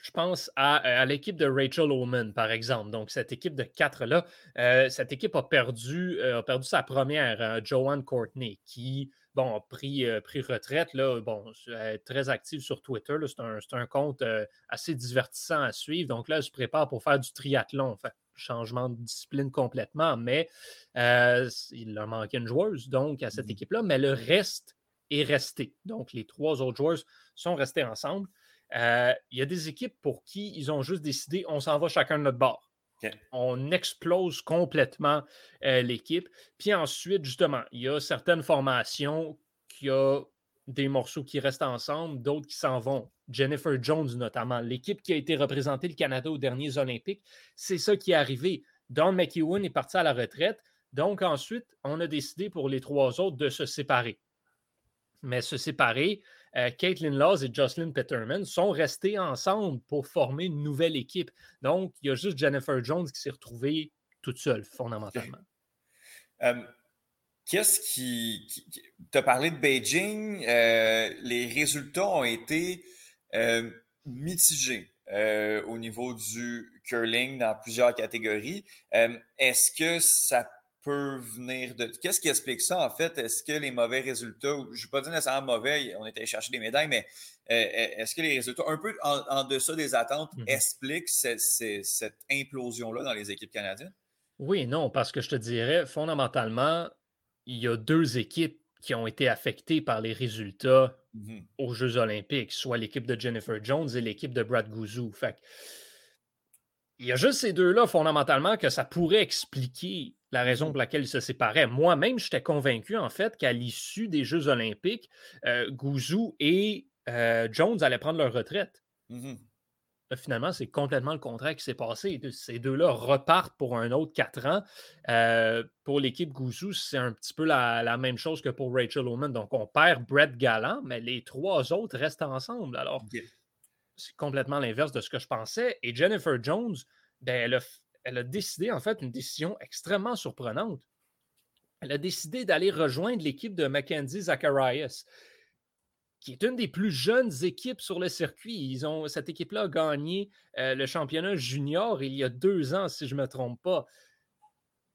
je pense à, l'équipe de Rachel Oman, par exemple. Donc, cette équipe de quatre-là, euh, cette équipe a perdu, a perdu sa première, Joanne Courtney, qui bon, a pris, pris retraite. Là, bon, elle est très active sur Twitter. C'est un, un, compte assez divertissant à suivre. Donc là, elle se prépare pour faire du triathlon. Fait changement de discipline complètement, mais euh, il leur manquait une joueuse donc à cette mmh équipe-là, mais le reste est resté. Donc les trois autres joueurs sont restés ensemble. Euh, il y a des équipes pour qui ils ont juste décidé on s'en va chacun de notre bord. On explose complètement euh, l'équipe. Puis ensuite, justement, il y a certaines formations qui ont des morceaux qui restent ensemble, d'autres qui s'en vont. Jennifer Jones, notamment, l'équipe qui a été représentée le Canada aux derniers Olympiques, c'est ça qui est arrivé. Don McEwen est parti à la retraite. Donc, ensuite, on a décidé pour les trois autres de se séparer. Mais se séparer, euh, Caitlin Laws et Jocelyn Peterman sont restés ensemble pour former une nouvelle équipe. Donc, il y a juste Jennifer Jones qui s'est retrouvée toute seule, fondamentalement. Euh, qu'est-ce qui. Tu as parlé de Beijing, euh, les résultats ont été euh, mitigé euh, au niveau du curling dans plusieurs catégories. Est-ce que ça peut venir de. Qu'est-ce qui explique ça, en fait? Est-ce que les mauvais résultats, je ne vais pas dire nécessairement mauvais, on était chercher des médailles, mais est-ce que les résultats, un peu en, deçà des attentes, mm-hmm. expliquent cette implosion-là dans les équipes canadiennes? Oui non, parce que je te dirais, fondamentalement, il y a deux équipes qui ont été affectées par les résultats Mmh aux Jeux olympiques, soit l'équipe de Jennifer Jones et l'équipe de Brad Guzou. Fait il y a juste ces deux-là, fondamentalement, que ça pourrait expliquer la raison pour laquelle ils se séparaient. Moi-même, j'étais convaincu, en fait, qu'à l'issue des Jeux olympiques, euh, Guzou et euh, Jones allaient prendre leur retraite. Mmh finalement, c'est complètement le contraire qui s'est passé. Ces deux-là repartent pour un autre quatre ans. Euh, pour l'équipe Goussou, c'est un petit peu la, même chose que pour Rachel Oman. Donc, on perd Brett Gallant, mais les trois autres restent ensemble. Alors, c'est complètement l'inverse de ce que je pensais. Et Jennifer Jones, ben, elle, a, elle a décidé, en fait, une décision extrêmement surprenante. Elle a décidé d'aller rejoindre l'équipe de Mackenzie Zacharias qui est une des plus jeunes équipes sur le circuit. Cette équipe-là a gagné euh, le championnat junior il y a deux ans, si je ne me trompe pas.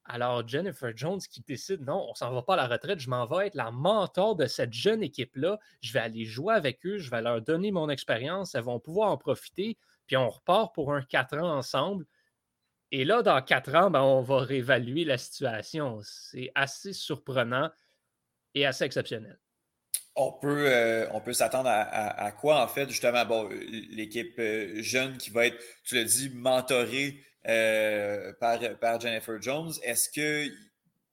Alors, Jennifer Jones qui décide, non, on s'en va pas à la retraite, je m'en vais être la mentor de cette jeune équipe-là. Je vais aller jouer avec eux, je vais leur donner mon expérience, elles vont pouvoir en profiter, puis on repart pour un quatre ans ensemble. Et là, dans quatre ans, ben, on va réévaluer la situation. C'est assez surprenant et assez exceptionnel on peut, euh, on peut s'attendre à, quoi, en fait, justement, bon, l'équipe euh, jeune qui va être, tu l'as dit, mentorée euh, par, par, Jennifer Jones. Est-ce que,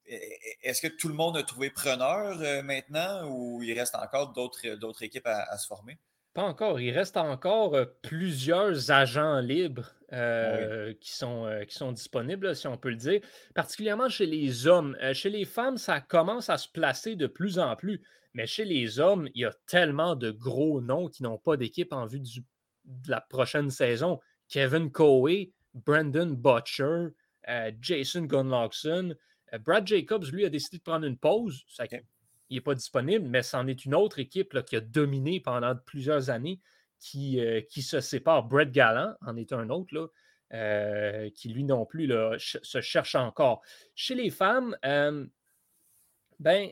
est que tout le monde a trouvé preneur maintenant ou il reste encore d'autres, équipes à, se former? pas encore. Il reste encore plusieurs agents libres Ah qui, sont, euh, qui sont disponibles, si on peut le dire, particulièrement chez les hommes. Euh, chez les femmes, ça commence à se placer de plus en plus. Mais chez les hommes, il y a tellement de gros noms qui n'ont pas d'équipe en vue du- de la prochaine saison. Kevin Coe, Brandon Butcher, euh, Jason Gunlockson. Euh, Brad Jacobs, lui, a décidé de prendre une pause. Ça-. Il n'est pas disponible, mais c'en est une autre équipe là, qui a dominé pendant plusieurs années qui, euh, qui se sépare. Brett Gallant en est un autre, là, qui lui non plus là, ch- se cherche encore. Chez les femmes, ben,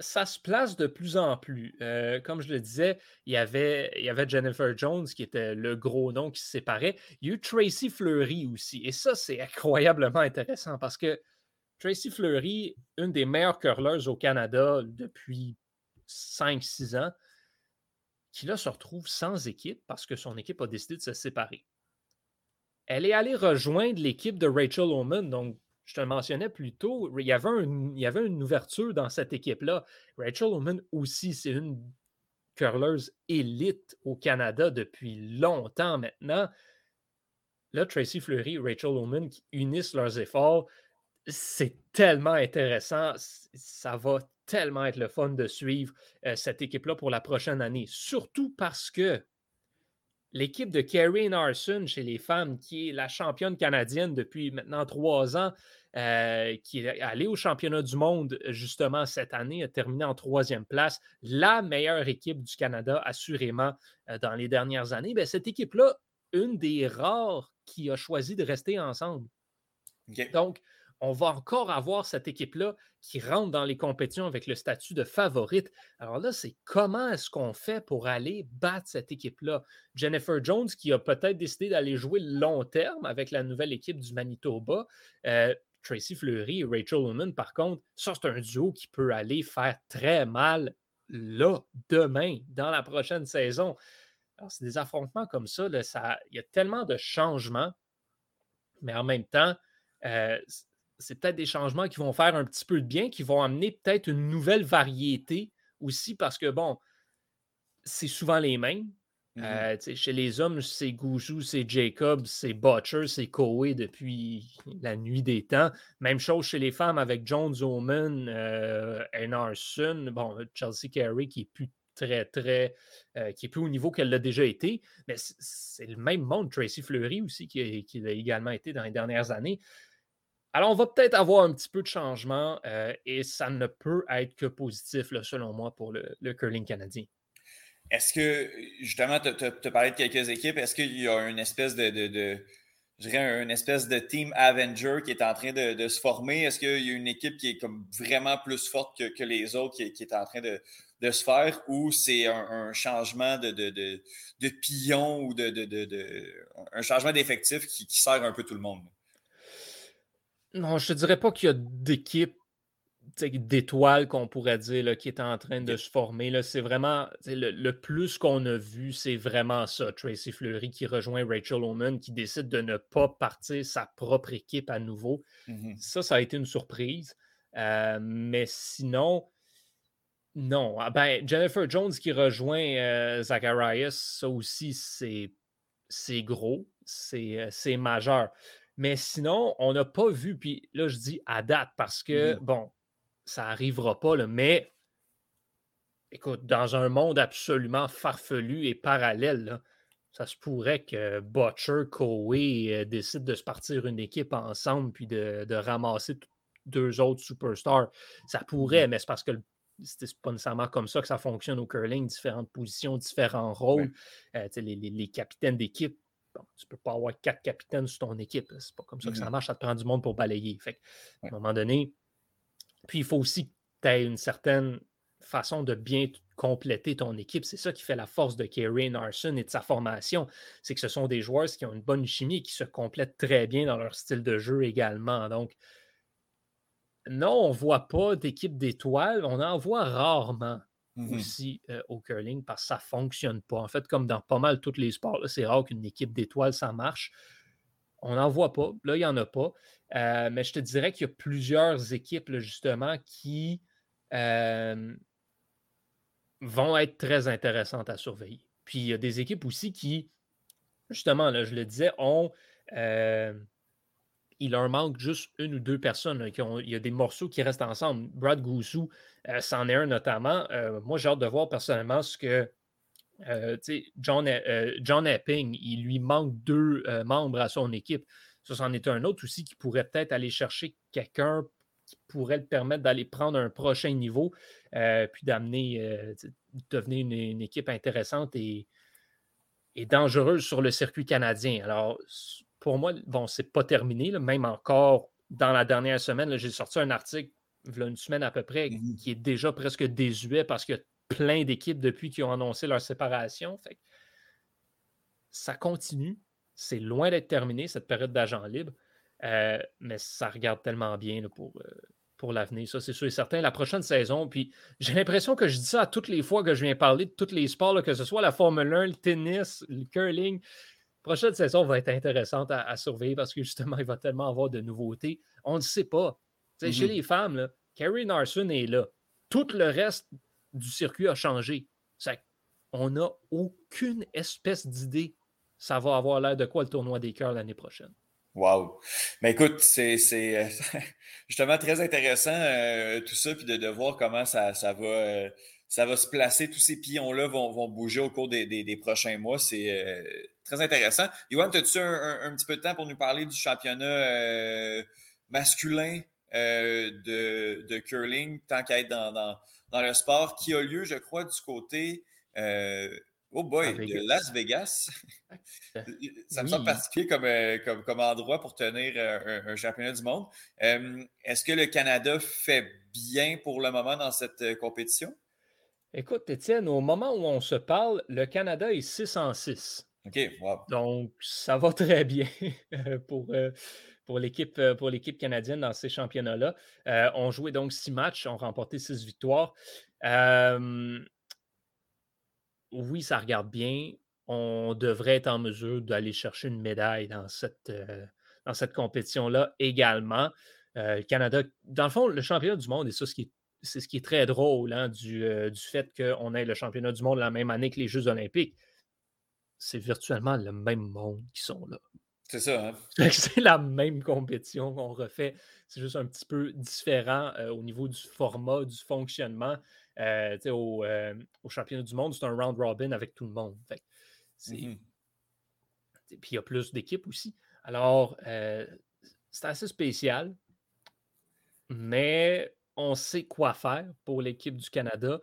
ça se place de plus en plus. Euh, comme je le disais, il y, avait, Jennifer Jones qui était le gros nom qui se séparait. Il y a eu Tracy Fleury aussi. Et ça, c'est incroyablement intéressant parce que Tracy Fleury, une des meilleures curlers au Canada depuis 5-6 ans, qui là se retrouve sans équipe parce que son équipe a décidé de se séparer. Elle est allée rejoindre l'équipe de Rachel Oman, donc je te le mentionnais plus tôt, il y avait, une ouverture dans cette équipe-là. Rachel Oman aussi, c'est une curleuse élite au Canada depuis longtemps maintenant. Là, Tracy Fleury et Rachel Oman qui unissent leurs efforts, c'est tellement intéressant. Ça va tellement être le fun de suivre euh, cette équipe-là pour la prochaine année. Surtout parce que l'équipe de Carrie Narson chez les femmes, qui est la championne canadienne depuis maintenant trois ans, euh, qui est allée au championnat du monde justement cette année, a terminé en troisième place, la meilleure équipe du Canada, assurément, euh, dans les dernières années. Ben, cette équipe-là, une des rares qui a choisi de rester ensemble. Donc, on va encore avoir cette équipe-là qui rentre dans les compétitions avec le statut de favorite. Alors là, c'est comment est-ce qu'on fait pour aller battre cette équipe-là? Jennifer Jones, qui a peut-être décidé d'aller jouer long terme avec la nouvelle équipe du Manitoba. Euh, Tracy Fleury et Rachel Woman, par contre, ça, c'est un duo qui peut aller faire très mal là, demain, dans la prochaine saison. Alors, c'est des affrontements comme ça, ça. Il y a tellement de changements, mais en même temps, euh, c'est peut-être des changements qui vont faire un petit peu de bien, qui vont amener peut-être une nouvelle variété aussi, parce que, bon, c'est souvent les mêmes. Mhm. Euh, chez les hommes, c'est Goujou, c'est Jacob, c'est Butcher, c'est Coe depuis la nuit des temps. Même chose chez les femmes avec Jones Oman, euh, Enarson, bon, Chelsea Carey qui est plus très, très, euh, qui est plus au niveau qu'elle l'a déjà été. Mais c'est le même monde, Tracy Fleury aussi, qui, a- qui l'a également été dans les dernières années. Alors, on va peut-être avoir un petit peu de changement euh, et ça ne peut être que positif, selon moi, pour le, curling canadien. Est-ce que, justement, tu as parlé de quelques équipes, est-ce qu'il y a une espèce de, je dirais, une espèce de team Avenger qui est en train de, se former? Est-ce qu'il y a une équipe qui est comme vraiment plus forte que, les autres qui, est en train de, se faire ou c'est un, changement de, de, ou de, un changement d'effectif qui sert un peu tout le monde? Non, je te dirais pas qu'il y a d'équipe d'étoiles qu'on pourrait dire là, qui est en train de se former. C'est vraiment le, le plus qu'on a vu, c'est vraiment ça. Tracy Fleury qui rejoint Rachel Oman, qui décide de ne pas partir sa propre équipe à nouveau. Mhm. Ça, ça a été une surprise. Euh, mais sinon, non. Ah ben, Jennifer Jones qui rejoint euh, Zacharias, ça aussi, c'est gros, c'est euh, c'est majeur. Mais sinon, on n'a pas vu, puis là, je dis à date parce que, bon, ça n'arrivera pas, là, mais écoute, dans un monde absolument farfelu et parallèle, là, ça se pourrait que Butcher, Coe euh, décident de se partir une équipe ensemble puis de, de ramasser deux autres superstars. Ça pourrait, mais c'est parce que le- c'est pas nécessairement comme ça que ça fonctionne au curling, différentes positions, différents rôles. Euh, les- les capitaines d'équipe, bon, tu peux pas avoir quatre capitaines sur ton équipe. C'est pas comme ça que ça marche, ça te prend du monde pour balayer. Fait à un moment donné, puis il faut aussi que tu aies une certaine façon de bien compléter ton équipe. C'est ça qui fait la force de Kerry Narson et de sa formation. C'est que ce sont des joueurs qui ont une bonne chimie et qui se complètent très bien dans leur style de jeu également. Donc, non, on ne voit pas d'équipe d'étoiles. On en voit rarement Mhm. aussi euh, au curling parce que ça ne fonctionne pas. En fait, comme dans pas mal tous les sports, là, c'est rare qu'une équipe d'étoiles, ça marche. On n'en voit pas. Là, il n'y en a pas. Euh, mais je te dirais qu'il y a plusieurs équipes, justement, qui euh, vont être très intéressantes à surveiller. Puis il y a des équipes aussi qui, justement, là, je le disais, ont. Il leur manque juste une ou deux personnes. ont, il y a des morceaux qui restent ensemble. Brad Goussou, euh, c'en est un notamment. Euh, moi, j'ai hâte de voir personnellement ce que John, John Epping, il lui manque deux membres à son équipe. Ça, c'en est un autre aussi qui pourrait peut-être aller chercher quelqu'un qui pourrait le permettre d'aller prendre un prochain niveau, puis d'amener, devenir une, équipe intéressante et, et dangereuse sur le circuit canadien. Alors, pour moi, bon, c'est pas terminé, même encore dans la dernière semaine, j'ai sorti un article, il y a une semaine à peu près, mmh qui est déjà presque désuet parce qu'il y a plein d'équipes depuis qui ont annoncé leur séparation. Fait ça continue. C'est loin d'être terminé, cette période d'agent libre. Euh, mais ça regarde tellement bien pour, euh, pour l'avenir. Ça, c'est sûr et certain. La prochaine saison, puis j'ai l'impression que je dis ça à toutes les fois que je viens parler de tous les sports, que ce soit la Formule 1, le tennis, le curling. Prochaine saison va être intéressante à, surveiller parce que justement, il va tellement avoir de nouveautés. On ne sait pas. Chez mm-hmm. les femmes, là, Carrie Narson est là. Tout le reste du circuit a changé. On n'a aucune espèce d'idée ça va avoir l'air de quoi le tournoi des cœurs l'année prochaine. Wow. Mais écoute, c'est euh, justement très intéressant euh, tout ça, puis de, voir comment ça, ça va, euh, ça va se placer. Tous ces pions-là vont, bouger au cours des, prochains mois. C'est très intéressant. Yoann, as-tu un, petit peu de temps pour nous parler du championnat masculin de, curling, tant qu'à être dans, dans, le sport, qui a lieu, je crois, du côté Oh boy, de Las Vegas? ça me semble particulier comme, euh, comme, comme, endroit pour tenir euh, un, championnat du monde. Est-ce que le Canada fait bien pour le moment dans cette euh, compétition? Écoute, Étienne, au moment où on se parle, le Canada est 6 en 6. OK, wow. Donc, ça va très bien pour, pour l'équipe canadienne dans ces championnats-là. on jouait donc six matchs, on remporté six victoires oui, ça regarde bien. On devrait être en mesure d'aller chercher une médaille dans cette, euh, dans cette compétition-là également. Euh, le Canada, dans le fond, le championnat du monde, et ça, c'est ce qui est très drôle hein, du, euh, du, fait qu'on ait le championnat du monde la même année que les Jeux olympiques. C'est virtuellement le même monde qui sont là. C'est ça. Hein? C'est la même compétition qu'on refait. C'est juste un petit peu différent au niveau du format, du fonctionnement. Euh, euh, au, championnat du monde, c'est un round robin avec tout le monde. Mmh puis il y a plus d'équipes aussi. Alors, euh, c'est assez spécial, mais on sait quoi faire pour l'équipe du Canada.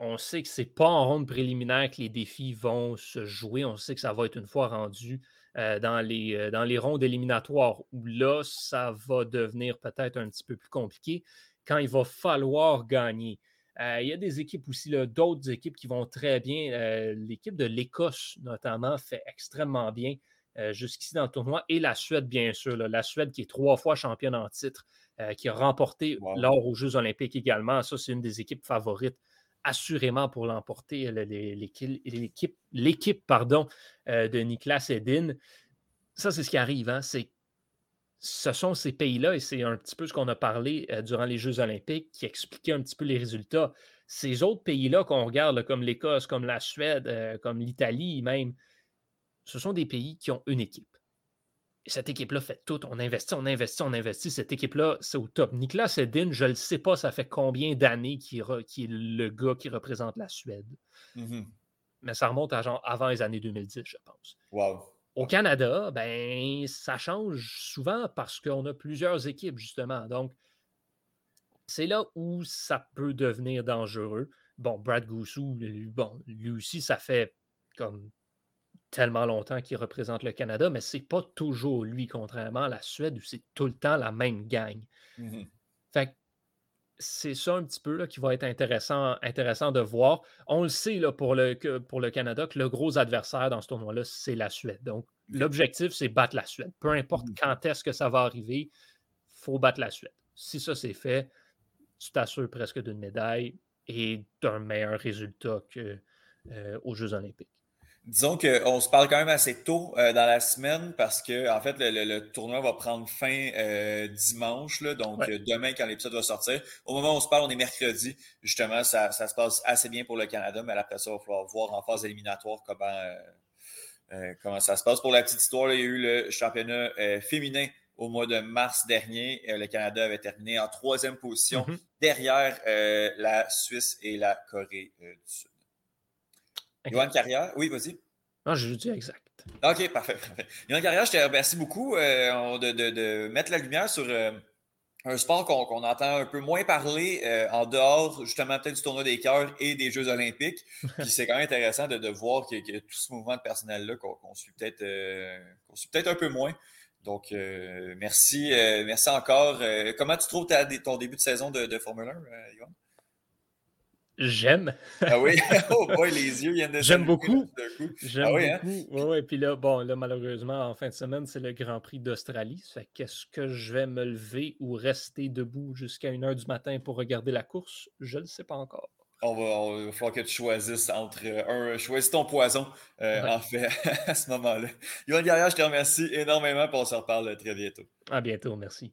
on sait que ce n'est pas en ronde préliminaire que les défis vont se jouer. On sait que ça va être une fois rendu dans, les, dans les rondes éliminatoires où là, ça va devenir peut-être un petit peu plus compliqué quand il va falloir gagner. Euh, il y a des équipes aussi, d'autres équipes qui vont très bien. Euh, l'équipe de l'Écosse, notamment, fait extrêmement bien euh, jusqu'ici dans le tournoi. Et la Suède, bien sûr. la Suède qui est trois fois championne en titre, qui a remporté l'or aux Jeux olympiques également. Ça, c'est une des équipes favorites assurément pour l'emporter, l'équipe pardon, de Niklas Edin. Ça, c'est ce qui arrive. Hein? C'est ce sont ces pays-là, et c'est un petit peu ce qu'on a parlé euh, durant les Jeux olympiques, qui expliquait un petit peu les résultats. Ces autres pays-là qu'on regarde, comme l'Écosse, comme la Suède, euh, comme l'Italie même, ce sont des pays qui ont une équipe. Et cette équipe-là fait tout. On investit, on investit, on investit. Cette équipe-là, c'est au top. Nicolas Edin, je ne sais pas, ça fait combien d'années qu'il est le gars qui représente la Suède? Mmh Mais ça remonte à genre avant les années 2010, je pense. Wow. Au Canada, ben, ça change souvent parce qu'on a plusieurs équipes, justement. Donc, c'est là où ça peut devenir dangereux. Bon, Brad Goussou, lui, bon, lui aussi, ça fait comme tellement longtemps qu'il représente le Canada, mais c'est pas toujours lui, contrairement à la Suède, où c'est tout le temps la même gang. Mmh fait c'est ça un petit peu là, qui va être intéressant, intéressant de voir. On le sait là, pour, le, pour le Canada que le gros adversaire dans ce tournoi-là, c'est la Suède. Donc, l'objectif, c'est battre la Suède. Peu importe mmh. quand est-ce que ça va arriver, il faut battre la Suède. Si ça c'est fait, tu t'assures presque d'une médaille et d'un meilleur résultat qu'aux euh, Jeux olympiques. Disons qu'on se parle quand même assez tôt dans la semaine parce que en fait le, tournoi va prendre fin dimanche, donc demain quand l'épisode va sortir. Au moment où on se parle, on est mercredi. Justement, ça, ça, se passe assez bien pour le Canada, mais après ça, il va falloir voir en phase éliminatoire comment, comment ça se passe. Pour la petite histoire, il y a eu le championnat féminin au mois de mars dernier. Euh, le Canada avait terminé en troisième position mhm. derrière euh, la Suisse et la Corée euh, du Sud. Yoann Carrière, oui, vas-y. Non, je dis exact. OK, parfait. parfait. Yoann Carrière, je te remercie beaucoup de, mettre la lumière sur un sport qu'on entend un peu moins parler en dehors, justement, peut-être du tournoi des cœurs et des Jeux olympiques. Puis c'est quand même intéressant de, voir a tout ce mouvement de personnel-là qu'on suit peut-être peut un peu moins. Donc, euh, merci, euh, merci encore. Euh, comment tu trouves ton début de saison de, Formule 1, Yvonne? J'aime. Ah oui? Oh boy, les yeux viennent de J'aime beaucoup. J'aime ah oui, hein? beaucoup. Ouais, Puis là, bon, là, malheureusement, en fin de semaine, c'est le Grand Prix d'Australie. Qu'est-ce que je vais me lever ou rester debout jusqu'à 1h du matin pour regarder la course? Je ne le sais pas encore. On va, il va falloir que tu choisisses entre euh, un. Choisis ton poison, euh, en fait, à ce moment-là. Yoann Gaillard, je te remercie énormément, et on se reparle très bientôt. À bientôt, merci.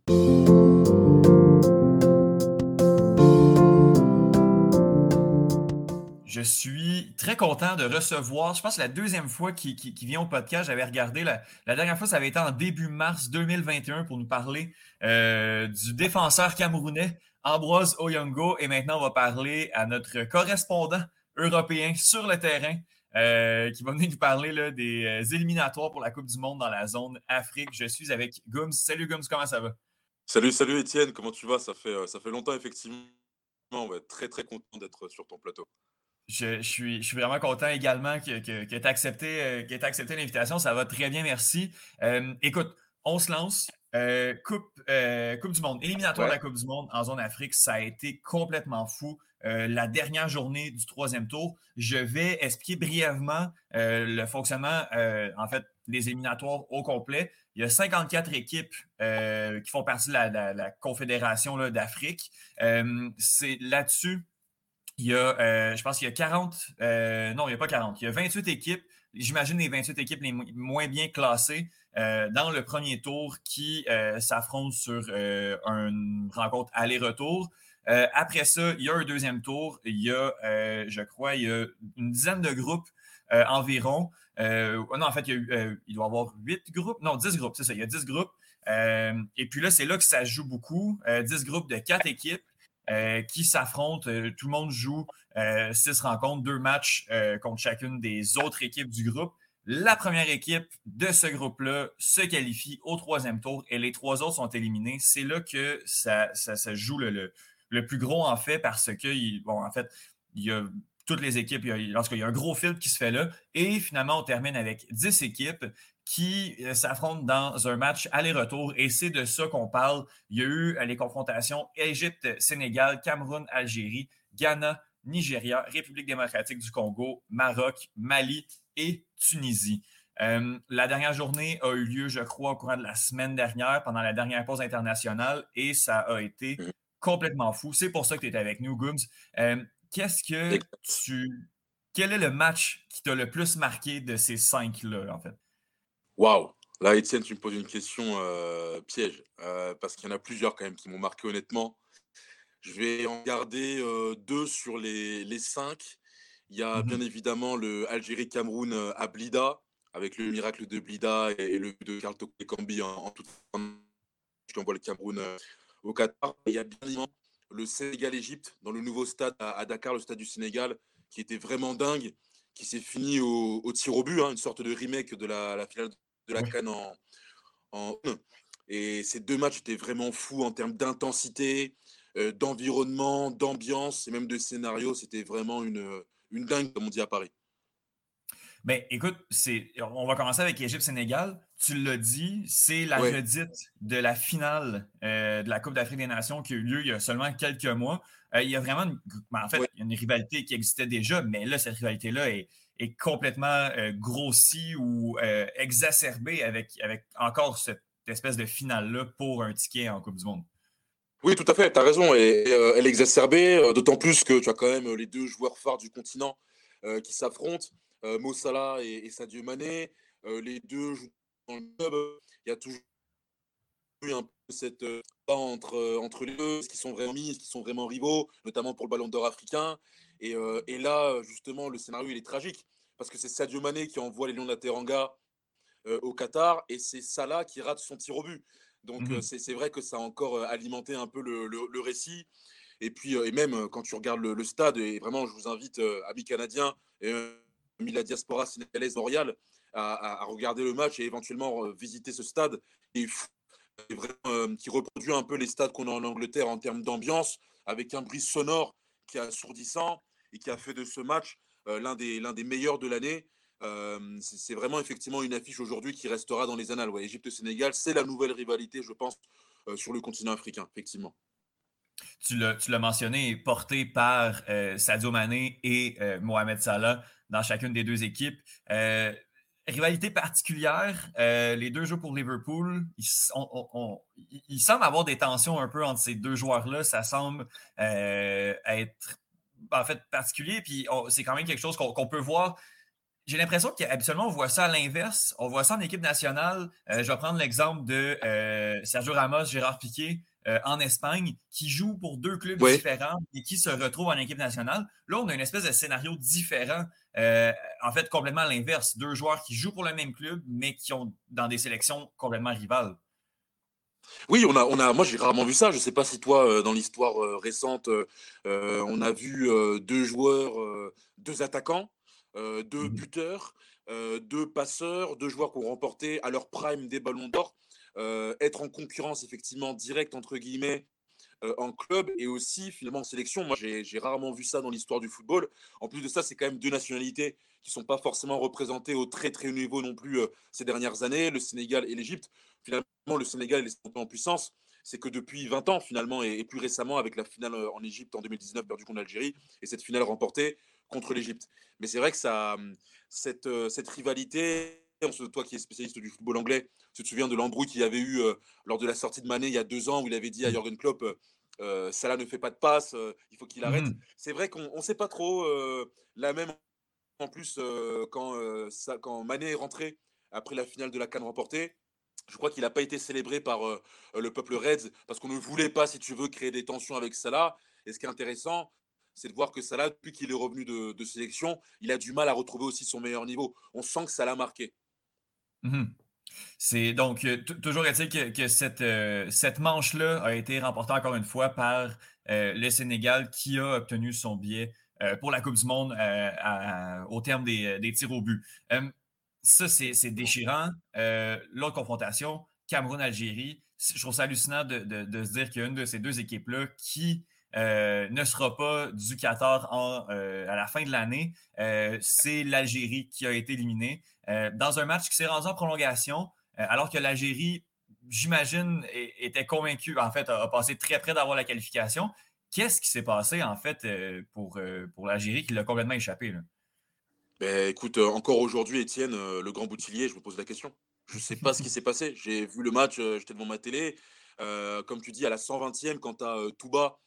Je suis très content de recevoir, je pense que la deuxième fois qu'il vient au podcast, j'avais regardé, la, dernière fois, ça avait été en début mars 2021 pour nous parler euh, du défenseur camerounais Ambroise Oyongo. Et maintenant, on va parler à notre correspondant européen sur le terrain euh, qui va venir nous parler des euh, éliminatoires pour la Coupe du Monde dans la zone Afrique. Je suis avec Gums. Salut Gums, comment ça va? Salut, salut Étienne, comment tu vas? Ça fait, ça fait longtemps, effectivement. On va être très, très content d'être sur ton plateau. Je, suis, je suis vraiment content également que, que, que tu aies accepté, accepté l'invitation. Ça va très bien, merci. écoute, on se lance. Euh, coupe, euh, coupe du Monde, éliminatoire de la Coupe du Monde en zone Afrique, ça a été complètement fou. Euh, la dernière journée du troisième tour, je vais expliquer brièvement le fonctionnement, en fait, des éliminatoires au complet. Il y a 54 équipes qui font partie de la, Confédération d'Afrique. C'est là-dessus, il y a, je pense qu'il y a 40, non, il n'y a pas 40, il y a 28 équipes. J'imagine les 28 équipes les moins bien classées. Euh, dans le premier tour qui euh, s'affrontent sur euh, une rencontre aller-retour. après ça, il y a un deuxième tour. Il y a, je crois, il y a une dizaine de groupes environ. non, en fait, il, doit y avoir huit groupes. Non, dix groupes, c'est ça. Il y a dix groupes. et puis là, c'est là que ça joue beaucoup. Dix groupes de quatre équipes. Qui s'affrontent. tout le monde joue six rencontres, deux matchs contre chacune des autres équipes du groupe. La première équipe de ce groupe-là se qualifie au troisième tour et les trois autres sont éliminés. C'est là que ça, ça, joue le, le, plus gros, en fait, parce que, bon, en fait, il y a toutes les équipes, lorsqu'il y a un gros filtre qui se fait là. Et finalement, on termine avec 10 équipes qui euh, s'affrontent dans un match aller-retour. Et c'est de ça qu'on parle. Il y a eu euh, les confrontations Égypte, Sénégal, Cameroun, Algérie, Ghana, Nigeria, République démocratique du Congo, Maroc, Mali et Tunisie. Euh, la dernière journée a eu lieu, je crois, au courant de la semaine dernière, pendant la dernière pause internationale, et ça a été mm. complètement fou. C'est pour ça que tu es avec nous, Gooms. Euh, qu'est-ce que tu. Quel est le match qui t'a le plus marqué de ces cinq-là, en fait? Waouh! Là, Étienne, tu me poses une question euh, piège, parce qu'il y en a plusieurs quand même qui m'ont marqué honnêtement. Je vais en garder deux sur les, les cinq. Il y a mmh bien évidemment le Algérie-Cameroun à Blida, avec le miracle de Blida et, le but de Karl Tokekambi en, en toute qui envoie le Cameroun au Qatar. il y a bien évidemment le Sénégal-Égypte dans le nouveau stade à, Dakar, le stade du Sénégal, qui était vraiment dingue, qui s'est fini au, tir au but, hein, une sorte de remake de la, finale de la Cannes en, en, Et ces deux matchs étaient vraiment fous en termes d'intensité, d'environnement, d'ambiance et même de scénario. C'était vraiment une, une dingue, comme on dit à Paris. Mais écoute, c'est, on va commencer avec Égypte-Sénégal. Tu l'as dit, c'est la redite de la finale euh, de la Coupe d'Afrique des Nations qui a eu lieu il y a seulement quelques mois. Euh, il y a vraiment, une, en fait, une rivalité qui existait déjà, mais là, cette rivalité-là est, complètement euh, grossie ou exacerbée avec, avec encore cette espèce de finale-là pour un ticket en Coupe du Monde. Oui, tout à fait, tu as raison. Et, elle est exacerbée, d'autant plus que tu as quand même les deux joueurs phares du continent qui s'affrontent. Mo Salah et, Sadio Mané. les deux jouent dans le club. Il y a toujours eu un peu cette entre, entre les deux, est-ce qu'ils sont vraiment mis, sont vraiment rivaux, notamment pour le ballon d'or africain. Et, et, là, justement, le scénario, il est tragique, parce que c'est Sadio Mané qui envoie les Lions de la Teranga au Qatar, et c'est Salah qui rate son tir au but. Donc mmh c'est vrai que ça a encore alimenté un peu le, le, récit. Et puis, et même quand tu regardes le, stade, et vraiment, je vous invite, amis canadiens, et amis de la diaspora sénégalaise Montréal, à, à, regarder le match et éventuellement visiter ce stade. Et vraiment, qui reproduit un peu les stades qu'on a en Angleterre en termes d'ambiance, avec un bruit sonore qui est assourdissant et qui a fait de ce match l'un des, des meilleurs de l'année. c'est vraiment effectivement une affiche aujourd'hui qui restera dans les annales. Égypte-Sénégal, c'est la nouvelle rivalité, je pense, sur le continent africain, effectivement. Tu l'as mentionné, porté par Sadio Mané et Mohamed Salah dans chacune des deux équipes rivalité particulière. Euh, les deux jeux pour Liverpool, il semble avoir des tensions un peu entre ces deux joueurs-là. Ça semble euh, être en fait particulier. Puis c'est quand même quelque chose qu'on peut voir. J'ai l'impression qu'habituellement, on voit ça à l'inverse. On voit ça en équipe nationale. Euh, je vais prendre l'exemple de Sergio Ramos, Gérard Piquet. en Espagne, qui jouent pour deux clubs différents et qui se retrouvent en équipe nationale. Là, on a une espèce de scénario différent. Euh, en fait, complètement l'inverse. Deux joueurs qui jouent pour le même club, mais qui ont dans des sélections complètement rivales. Oui, on a, on a, moi j'ai rarement vu ça. Je ne sais pas si toi, euh, dans l'histoire euh, récente, on a vu deux joueurs, deux attaquants, deux mmh buteurs, deux passeurs, deux joueurs qui ont remporté à leur prime des ballons d'or, être en concurrence effectivement directe entre guillemets euh, en club et aussi finalement en sélection. Moi, j'ai rarement vu ça dans l'histoire du football. En plus de ça, c'est quand même deux nationalités qui ne sont pas forcément représentées au très très haut niveau non plus euh, ces dernières années, le Sénégal et l'Égypte. Finalement, le Sénégal est monté en puissance. C'est que depuis 20 ans, finalement, et, plus récemment avec la finale euh, en Égypte en 2019 perdue contre l'Algérie, et cette finale remportée contre l'Égypte. Mais c'est vrai que ça, cette, cette rivalité, toi qui es spécialiste du football anglais, tu te souviens de l'embrouille qu'il y avait eu lors de la sortie de Mané il y a deux ans où il avait dit à. Jürgen Klopp euh, Salah ne fait pas de passe, euh, il faut qu'il arrête. Mmh c'est vrai qu'on ne sait pas trop euh, la même. En plus, quand, ça, quand Mané est rentré après la finale de la Cannes remportée, je crois qu'il n'a pas été célébré par le peuple Reds parce qu'on ne voulait pas, si tu veux, créer des tensions avec Salah. Et ce qui est intéressant, c'est de voir que Salah, depuis qu'il est revenu de, sélection, il a du mal à retrouver aussi son meilleur niveau. On sent que ça l'a marqué. Mmh c'est donc euh, toujours est-il que, cette, euh, cette manche-là a été remportée encore une fois par euh, le Sénégal qui a obtenu son billet pour la Coupe du Monde au terme des, tirs au but. Ça, c'est déchirant. L'autre confrontation, Cameroun-Algérie, je trouve ça hallucinant de, se dire qu'il a de ces deux équipes-là qui ne sera pas du Qatar à la fin de l'année. c'est l'Algérie qui a été éliminée. Euh, dans un match qui s'est rendu en prolongation, euh, alors que l'Algérie, j'imagine, était convaincue, en fait, a, passé très près d'avoir la qualification. Qu'est-ce qui s'est passé, en fait, euh, pour, pour l'Algérie qui l'a complètement échappé? Ben, écoute, encore aujourd'hui, Étienne, le grand boutillier, je me pose la question. Je ne sais pas ce qui s'est passé. J'ai vu le match, j'étais devant ma télé. comme tu dis, à la 120e, quand tu as Touba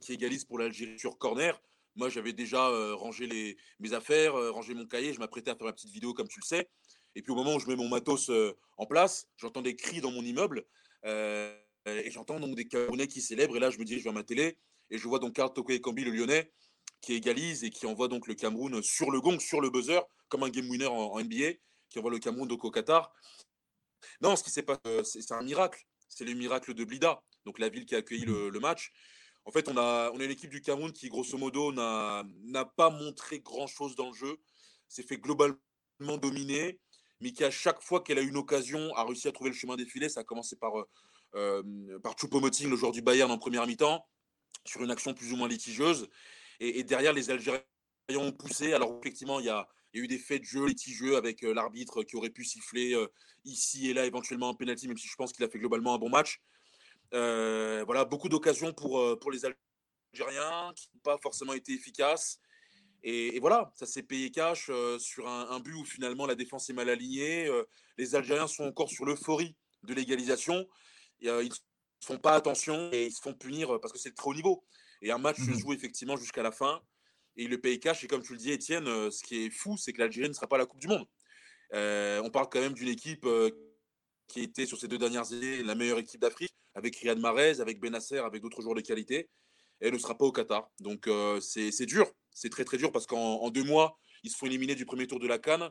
qui égalise pour l'Algérie sur corner, moi, j'avais déjà rangé les, mes affaires, rangé mon cahier, je m'apprêtais à faire ma petite vidéo comme tu le sais. Et puis au moment où je mets mon matos en place, j'entends des cris dans mon immeuble et j'entends donc des Camerounais qui célèbrent. Et là, je me dirige vers ma télé et je vois donc Karl Toko Kambi, le Lyonnais, qui égalise et qui envoie donc le Cameroun sur le gong, sur le buzzer, comme un game winner en, NBA, qui envoie le Cameroun donc au Qatar. Non, ce qui s'est passé, c'est un miracle. C'est le miracle de Blida, donc la ville qui a accueilli le match. En fait, on a, on a une équipe du Cameroun qui, grosso modo, n'a pas montré grand-chose dans le jeu. S'est fait globalement dominer, mais qui, à chaque fois qu'elle a eu une occasion, a réussi à trouver le chemin des filets. Ça a commencé par, euh, euh par Choupo-Moting, le joueur du Bayern, en première mi-temps, sur une action plus ou moins litigieuse. Et, derrière, les Algériens ont poussé. Alors, effectivement, il y a, eu des faits de jeu litigieux avec euh, l'arbitre qui aurait pu siffler euh, ici et là éventuellement un penalty, même si je pense qu'il a fait globalement un bon match. Euh, voilà, beaucoup d'occasions pour, pour les Algériens qui n'ont pas forcément été efficaces. Et, voilà, ça s'est payé cash sur un, but où finalement la défense est mal alignée. les Algériens sont encore sur l'euphorie de l'égalisation. ils ne font pas attention et ils se font punir parce que c'est trop haut niveau. Et un match se mmh joue effectivement jusqu'à la fin. et le paye cash. Et comme tu le dis, Étienne, ce qui est fou, c'est que l'Algérie ne sera pas à la Coupe du Monde. on parle quand même d'une équipe qui était sur ces deux dernières années la meilleure équipe d'Afrique, avec Riyad Mahrez, avec Benasser, avec d'autres joueurs de qualité. Et elle ne sera pas au Qatar. Donc c'est dur, c'est très très dur parce qu'en deux mois, ils se font éliminer du premier tour de la Cannes.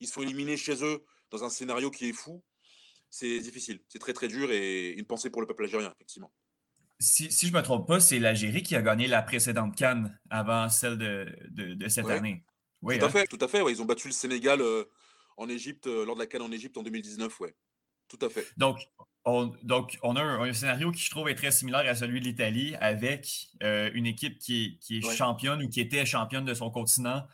Ils se font éliminer chez eux dans un scénario qui est fou. C'est difficile, c'est très très dur et une pensée pour le peuple algérien, effectivement. Si, je ne me trompe pas, c'est l'Algérie qui a gagné la précédente Cannes avant celle de, cette année. Oui, tout, à hein? fait, tout à fait. Ils ont battu le Sénégal euh, en Égypte, euh, lors de la Cannes en Égypte en 2019. Ouais. Tout à fait. Donc, on, donc, on a un, scénario qui, je trouve, est très similaire à celui de l'Italie, avec euh, une équipe qui, est championne ou qui était championne de son continent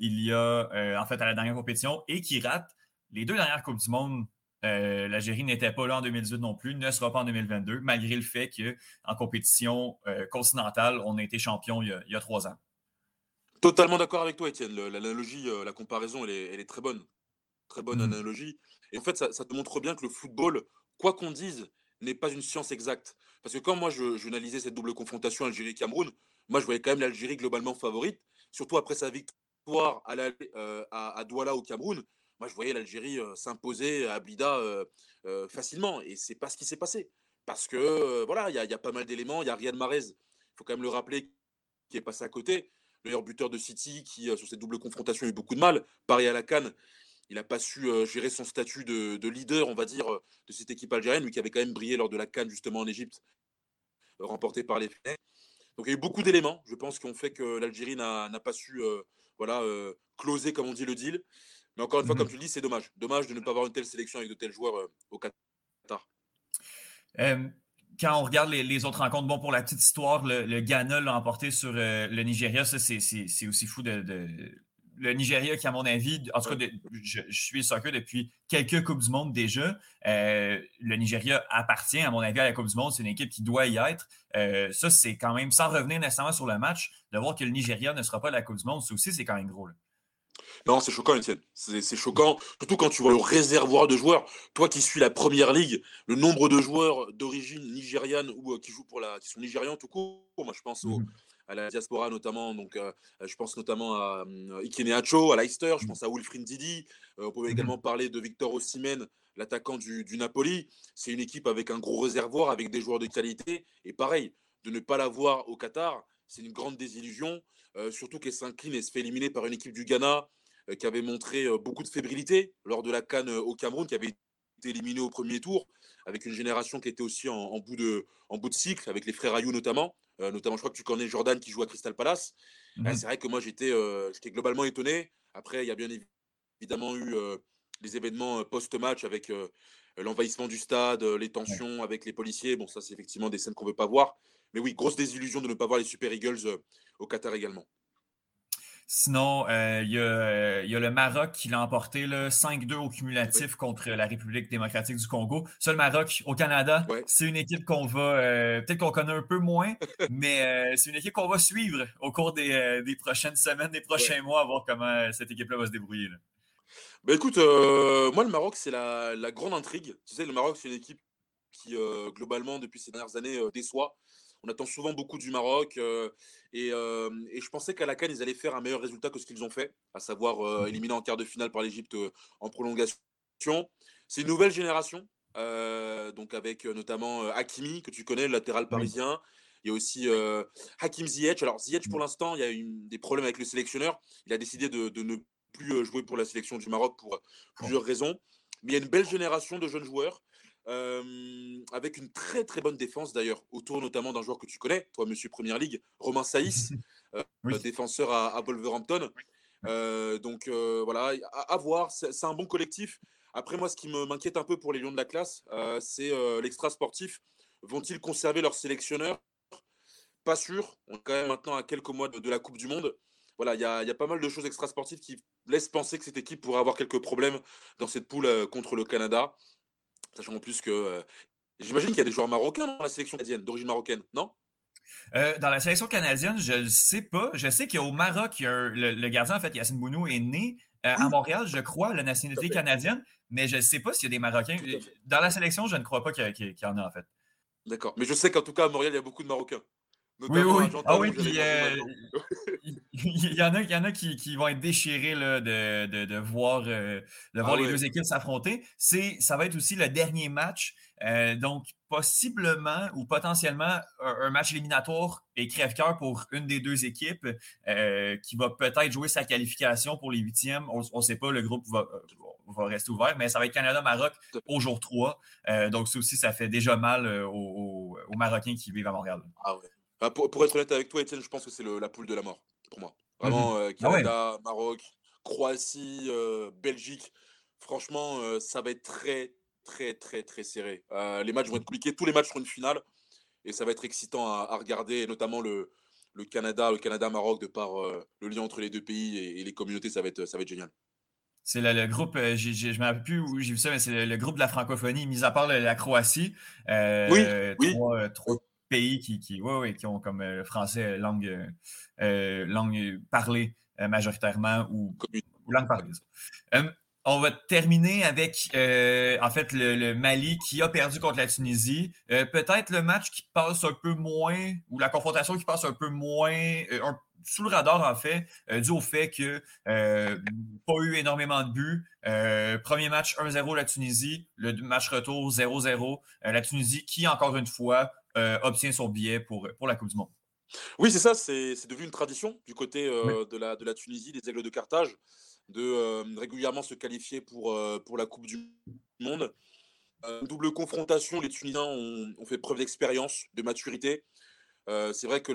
il y a, en fait, à la dernière compétition et qui rate les deux dernières Coupes du Monde, euh, l'Algérie n'était pas là en 2018 non plus, ne sera pas en 2022, malgré le fait qu'en compétition euh, continentale, on a été champion il y a, trois ans. Totalement d'accord avec toi, Étienne. L'analogie, euh, la comparaison, elle est, très bonne. Très bonne mm. analogie. Et en fait, ça, te montre bien que le football, quoi qu'on dise, n'est pas une science exacte. Parce que quand moi, je, je cette double confrontation Algérie-Cameroun, moi, je voyais quand même l'Algérie globalement favorite, surtout après sa victoire à, à, à Douala au Cameroun moi, je voyais l'Algérie s'imposer à Blida facilement. Et c'est pas ce qui s'est passé. Parce que, voilà, il y, a pas mal d'éléments. Il y a Riyad Mahrez, il faut quand même le rappeler, qui est passé à côté. Le meilleur buteur de City, qui, sur cette double confrontation, a eu beaucoup de mal. Paris à la Cannes, il n'a pas su gérer son statut de, leader, on va dire, de cette équipe algérienne, lui qui avait quand même brillé lors de la Cannes, justement, en Égypte, remporté par les Fenech. Donc il y a eu beaucoup d'éléments, je pense, qui ont fait que l'Algérie n'a pas su voilà, closer, comme on dit, le deal. Mais encore une fois, comme mhm. tu le dis, c'est dommage. Dommage de ne pas avoir une telle sélection avec de tels joueurs euh, au Qatar. quand on regarde les, autres rencontres, bon, pour la petite histoire, le, Ghana l'a emporté sur euh, le Nigeria. Ça, c'est aussi fou de, Le Nigeria, qui, à mon avis, en tout cas, je, suis soccer depuis quelques Coupes du Monde déjà. Euh, le Nigeria appartient, à mon avis, à la Coupe du Monde. C'est une équipe qui doit y être. ça, c'est quand même, sans revenir nécessairement sur le match, de voir que le Nigeria ne sera pas à la Coupe du Monde, ça aussi, c'est quand même gros. Non, c'est choquant, Étienne. C'est choquant, surtout quand tu vois le réservoir de joueurs. Toi qui suis la première ligue, le nombre de joueurs d'origine nigériane ou euh, qui jouent pour la, qui sont nigérians tout court. Moi, je pense mmh à la diaspora notamment. Donc, euh, je pense notamment à euh, Ikene Acho, à Leicester. Je pense à Wilfried Didi. on peut mmh également parler de Victor Osimhen, l'attaquant du, du, Napoli. C'est une équipe avec un gros réservoir, avec des joueurs de qualité. Et pareil, de ne pas l'avoir au Qatar, c'est une grande désillusion. Surtout qu'elle s'incline et se fait éliminer par une équipe du Ghana euh, qui avait montré euh, beaucoup de fébrilité lors de la Cannes euh, au Cameroun, qui avait été éliminé au premier tour, avec une génération qui était aussi en, bout, de, en bout de cycle, avec les frères Ayou notamment. notamment, je crois que tu connais Jordan qui joue à Crystal Palace. Mmh c'est vrai que moi, j'étais globalement étonné. Après, il y a bien évidemment eu les événements post-match avec l'envahissement du stade, les tensions avec les policiers. Bon, ça, c'est effectivement des scènes qu'on ne veut pas voir. Mais oui, grosse désillusion de ne pas voir les Super Eagles au Qatar également. Sinon, euh, il y, a le Maroc qui l'a emporté 5-2 au cumulatif contre la République démocratique du Congo. Ça, le Maroc au Canada, c'est une équipe qu'on va, euh, peut-être qu'on connaît un peu moins, mais euh, c'est une équipe qu'on va suivre au cours des, prochaines semaines, des prochains mois, à voir comment cette équipe-là va se débrouiller. Ben écoute, moi, le Maroc, c'est la, la, grande intrigue. Tu sais, le Maroc, c'est une équipe qui, globalement, depuis ces dernières années, déçoit. On attend souvent beaucoup du Maroc euh, euh, et, je pensais qu'à la Cannes, ils allaient faire un meilleur résultat que ce qu'ils ont fait, à savoir euh, mmh éliminer en quart de finale par l'Égypte en prolongation. C'est une nouvelle génération, donc avec notamment Hakimi, que tu connais, le latéral parisien. Il y a aussi Hakim Ziyech. Alors Ziyech, pour mmh. l'instant, il y a eu des problèmes avec le sélectionneur. Il a décidé de, de, ne plus jouer pour la sélection du Maroc pour plusieurs raisons. Mais il y a une belle génération de jeunes joueurs avec une très très bonne défense d'ailleurs, autour notamment d'un joueur que tu connais, toi, monsieur Première Ligue, Romain Saïs, euh, défenseur à, Wolverhampton. Euh, donc euh, voilà, à, voir, c'est un bon collectif. Après, moi, ce qui m'inquiète un peu pour les Lions de la classe, c'est l'extra sportif. Vont-ils conserver leur sélectionneur? Pas sûr. On est quand même maintenant à quelques mois de, la Coupe du Monde. Voilà, il y a, y a, pas mal de choses extra sportives qui laissent penser que cette équipe pourrait avoir quelques problèmes dans cette poule contre le Canada. Sachant en plus que euh, j'imagine qu'il y a des joueurs marocains dans la sélection canadienne, d'origine marocaine, non? Euh, dans la sélection canadienne, je ne sais pas. Je sais qu'au Maroc, le, gardien, en fait, Yacine Bounou, est né euh, à Montréal, je crois, la nationalité canadienne, mais je ne sais pas s'il y a des Marocains. Dans la sélection, je ne crois pas qu'il y, en a, en fait. D'accord. Mais je sais qu'en tout cas, à Montréal, il y a beaucoup de Marocains. Oui, oui, Ah oui, puis euh, il y, en a, il y en a qui, qui vont être déchirés là, de, de, de, voir, euh, de voir ah les deux équipes s'affronter. Ça va être aussi le dernier match. Euh, donc, possiblement ou potentiellement un, match éliminatoire et crève-cœur pour une des deux équipes qui va peut-être jouer sa qualification pour les huitièmes. On ne sait pas, le groupe va, va, rester ouvert, mais ça va être Canada-Maroc au jour 3. donc, ça aussi, ça fait déjà mal aux, aux Marocains qui vivent à Montréal. Ah ouais pour, être honnête avec toi, Étienne, je pense que c'est la poule de la mort pour moi. Vraiment, euh, ah Canada, Maroc, Croatie, euh, Belgique. Franchement, euh, ça va être très, très, très, très serré. les matchs vont être compliqués. Tous les matchs seront une finale. Et ça va être excitant à, regarder, notamment le, le Canada, le Canada-Maroc, de par le lien entre les deux pays et, les communautés. Ça va être, ça va être génial. C'est le, groupe, je ne me rappelle plus où j'ai vu ça, mais c'est le, groupe de la francophonie, mis à part la, Croatie. oui, oui pays qui, qui, qui ont comme euh, français euh, langue, euh, langue parlée majoritairement ou, langue parlée. on va terminer avec, en fait, le, Mali qui a perdu contre la Tunisie. Peut-être le match qui passe un peu moins, ou la confrontation qui passe un peu moins, sous le radar, en fait, dû au fait que pas eu énormément de buts. premier match 1-0 la Tunisie, le match retour 0-0. la Tunisie qui, encore une fois, euh, obtient son billet pour, pour la Coupe du Monde. Oui, c'est ça, c'est devenu une tradition du côté euh, de, la, de la Tunisie, des Aigles de Carthage, de euh, régulièrement se qualifier pour, pour la Coupe du Monde. double confrontation, les Tunisiens ont, fait preuve d'expérience, de maturité. c'est vrai que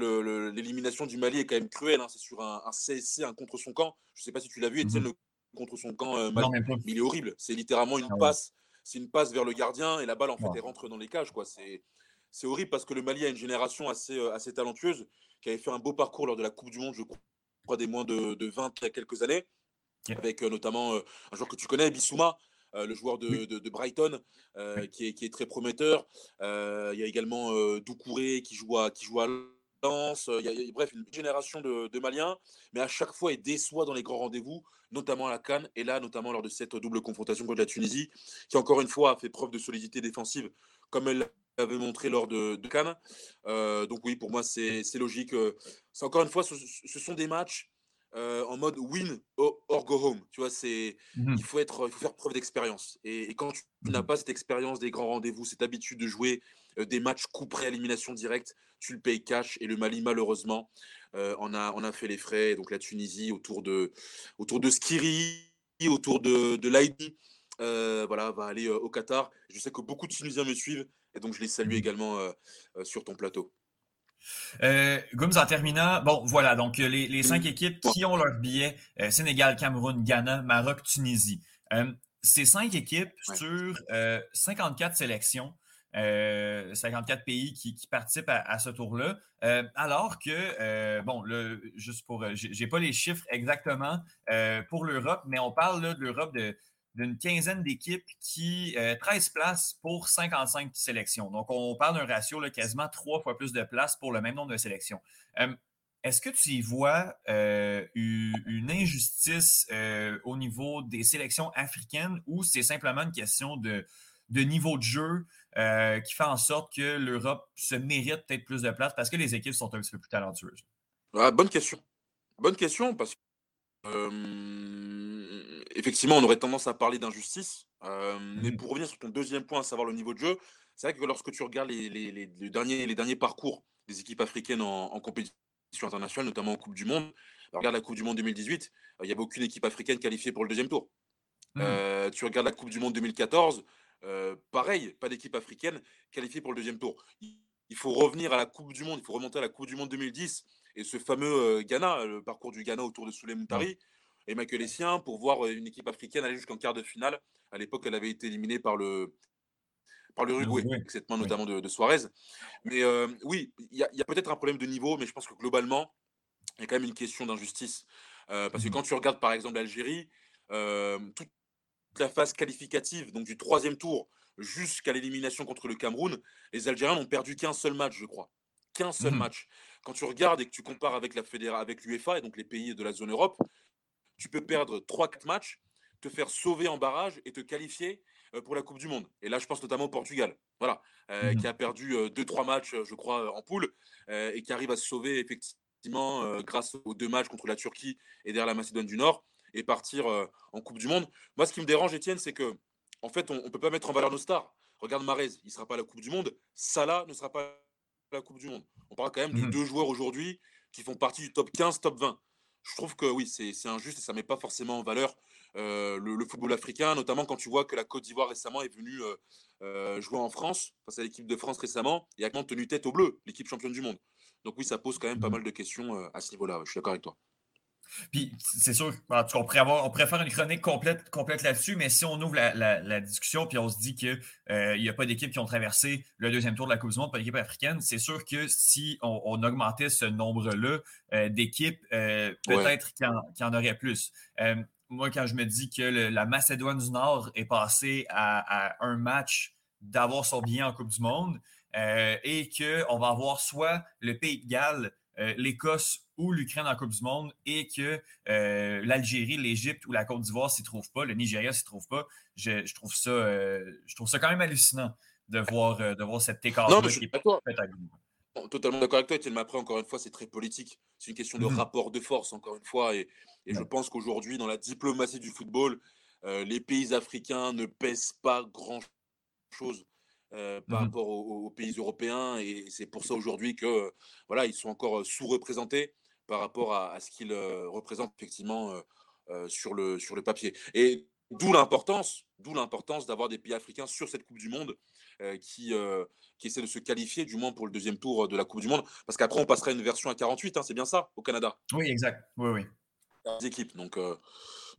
l'élimination du Mali est quand même cruelle. Hein. c'est sur un, CSC, un contre son camp. Je ne sais pas si tu l'as vu, Etienne, mmh contre son camp, mais il est horrible. C'est littéralement une ah passe. C'est une passe vers le gardien et la balle en fait elle rentre dans les cages. Quoi. C'est c'est horrible parce que le Mali a une génération assez, euh, assez talentueuse qui avait fait un beau parcours lors de la Coupe du Monde, je crois, des moins de, de 20 il y a quelques années, avec euh, notamment euh, un joueur que tu connais, Bissouma. le joueur de, de, Brighton, qui, est, qui, est, très prometteur. il y a également Doucouré qui joue à, qui joue à Lens. Il y a, bref, une génération de, Maliens, mais à chaque fois, il déçoit dans les grands rendez-vous, notamment à la Cannes, et là, notamment lors de cette double confrontation contre la Tunisie, qui encore une fois a fait preuve de solidité défensive, comme elle avait montré lors de, Cannes. Euh, donc oui, pour moi, c'est logique. Euh, c'est encore une fois, ce, sont des matchs euh, en mode win or, go home. Tu vois, c'est mmh il faut être, il faut faire preuve d'expérience. Et, quand tu mmh n'as pas cette expérience des grands rendez-vous, cette habitude de jouer des matchs coup près élimination directe, tu le payes cash. Et le Mali, malheureusement, on a, on a fait les frais. Donc la Tunisie autour de, autour de Skiri, autour de, de voilà, va aller au Qatar. Je sais que beaucoup de Tunisiens me suivent et donc, je les salue mmh. également euh, euh, sur ton plateau. Euh, Gums, en terminant, bon, voilà, donc les, cinq équipes qui ont leur billet Sénégal, Cameroun, Ghana, Maroc, Tunisie. ces cinq équipes sur 54 sélections, 54 pays qui, participent à, ce tour-là, alors que, bon, le, juste pour, j'ai pas les chiffres exactement pour l'Europe, mais on parle de l'Europe de d'une quinzaine d'équipes qui, 13 euh, places pour 55 sélections. Donc, on parle d'un ratio là, quasiment trois fois plus de places pour le même nombre de sélections. Euh, est-ce que tu y vois euh, une injustice au niveau des sélections africaines ou c'est simplement une question de, niveau de jeu qui fait en sorte que l'Europe se mérite peut-être plus de place parce que les équipes sont un petit peu plus talentueuses? Ah, bonne question. Bonne question parce que effectivement, on aurait tendance à parler d'injustice. Euh, mais mmh. pour revenir sur ton deuxième point, à savoir le niveau de jeu, c'est vrai que lorsque tu regardes les, derniers, les derniers parcours des équipes africaines en, compétition internationale, notamment en Coupe du Monde, bah, regarde la Coupe du Monde 2018, euh, il n'y avait aucune équipe africaine qualifiée pour le deuxième tour. Mmh. Euh, tu regardes la Coupe du Monde 2014, pareil, pas d'équipe africaine qualifiée pour le deuxième tour. Il faut revenir à la Coupe du Monde, il faut remonter à la Coupe du Monde 2010 et ce fameux Ghana, le parcours du Ghana autour de Souley Moutari et Michael Essien pour voir une équipe africaine aller jusqu'en quart de finale. À l'époque, elle avait été éliminée par le par l'Uruguay, cette main notamment de, Suarez. Mais oui, il y a, peut-être un problème de niveau, mais je pense que globalement, il y a quand même une question d'injustice. parce que mmh quand tu regardes par exemple l'Algérie, toute la phase qualificative, donc du troisième tour jusqu'à l'élimination contre le Cameroun, les Algériens n'ont perdu qu'un seul match, je crois. Qu'un seul mmh match. Quand tu regardes et que tu compares avec la avec l'UEFA et donc les pays de la zone Europe, tu peux perdre 3-4 matchs, te faire sauver en barrage et te qualifier pour la Coupe du Monde. Et là, je pense notamment au Portugal, voilà, Mmh qui a perdu 2-3 matchs, je crois, en poule, et qui arrive à se sauver effectivement grâce aux deux matchs contre la Turquie et derrière la Macédoine du Nord, et partir en Coupe du Monde. Moi, ce qui me dérange, Étienne, c'est que en fait, on ne peut pas mettre en valeur nos stars. Regarde Marez, il ne sera pas à la Coupe du Monde. Salah ne sera pas la Coupe du Monde. On parle quand même de Mhm. deux joueurs aujourd'hui qui font partie du top 15, top 20. Je trouve que oui, c'est injuste et ça ne met pas forcément en valeur euh, le, le football africain, notamment quand tu vois que la Côte d'Ivoire récemment est venue euh, euh, jouer en France, face à l'équipe de France récemment, et a quand même tenu tête au bleu, l'équipe championne du monde. Donc oui, ça pose quand même pas Mhm. mal de questions à ce niveau-là. Je suis d'accord avec toi. Puis c'est sûr, en tout cas, on pourrait, avoir, on pourrait faire une chronique complète, complète là-dessus, mais si on ouvre la, la- la discussion puis on se dit qu'il n'y a pas d'équipes qui ont traversé le deuxième tour de la Coupe du Monde, pas d'équipe africaine, c'est sûr que si on, on augmentait ce nombre-là euh, d'équipes, euh, peut-être qu'il y, en- qu'il y en aurait plus. Euh, moi, quand je me dis que le- la Macédoine du Nord est passée à, à un match d'avoir son billet en Coupe du Monde euh, et qu'on va avoir soit le Pays de Galles, euh, l'Écosse ou l'Ukraine en Coupe du Monde et que euh, l'Algérie, l'Égypte ou la Côte d'Ivoire s'y trouvent pas, le Nigeria s'y trouve pas, je, je trouve ça, euh, je trouve ça quand même hallucinant de voir, euh, de voir cet écart Non, mais je suis d'accord. Totalement d'accord avec toi, Étienne. Mais après, encore une fois, c'est très politique. C'est une question de Mhm. rapport de force, encore une fois. Et, et je pense qu'aujourd'hui, dans la diplomatie du football, euh, les pays africains ne pèsent pas grand-chose euh, par Mhm. rapport aux, aux pays européens. Et c'est pour ça aujourd'hui que euh, voilà, ils sont encore sous-représentés par rapport à, à ce qu'ils euh, représentent effectivement euh, euh, sur, le, sur le papier. Et d'où l'importance, d'où l'importance d'avoir des pays africains sur cette Coupe du Monde qui, qui essaient de se qualifier, du moins pour le deuxième tour de la Coupe du Monde. Parce qu'après, on passera à une version à 48, hein, c'est bien ça, au Canada? Oui, exact. Oui, oui. Les équipes. Donc,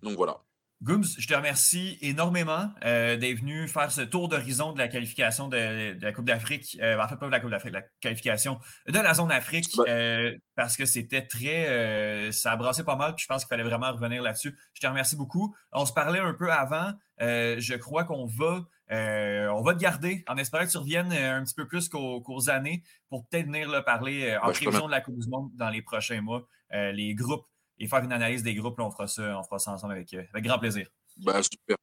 donc voilà. Gooms, je te remercie énormément euh, d'être venu faire ce tour d'horizon de la qualification de, de la Coupe d'Afrique, euh, en fait pas de la Coupe d'Afrique, la qualification de la zone Afrique, Ouais. euh, parce que c'était très, euh, ça a brassé pas mal, puis je pense qu'il fallait vraiment revenir là-dessus. Je te remercie beaucoup. On se parlait un peu avant, euh, je crois qu'on va, on va te garder en espérant que tu reviennes un petit peu plus qu'aux qu'aux années pour peut-être venir là, parler en Ouais, te prévision de la Coupe du Monde dans les prochains mois, les groupes et faire une analyse des groupes. là, on, fera ça, on fera ça ensemble avec, euh, avec grand plaisir. Bah, super.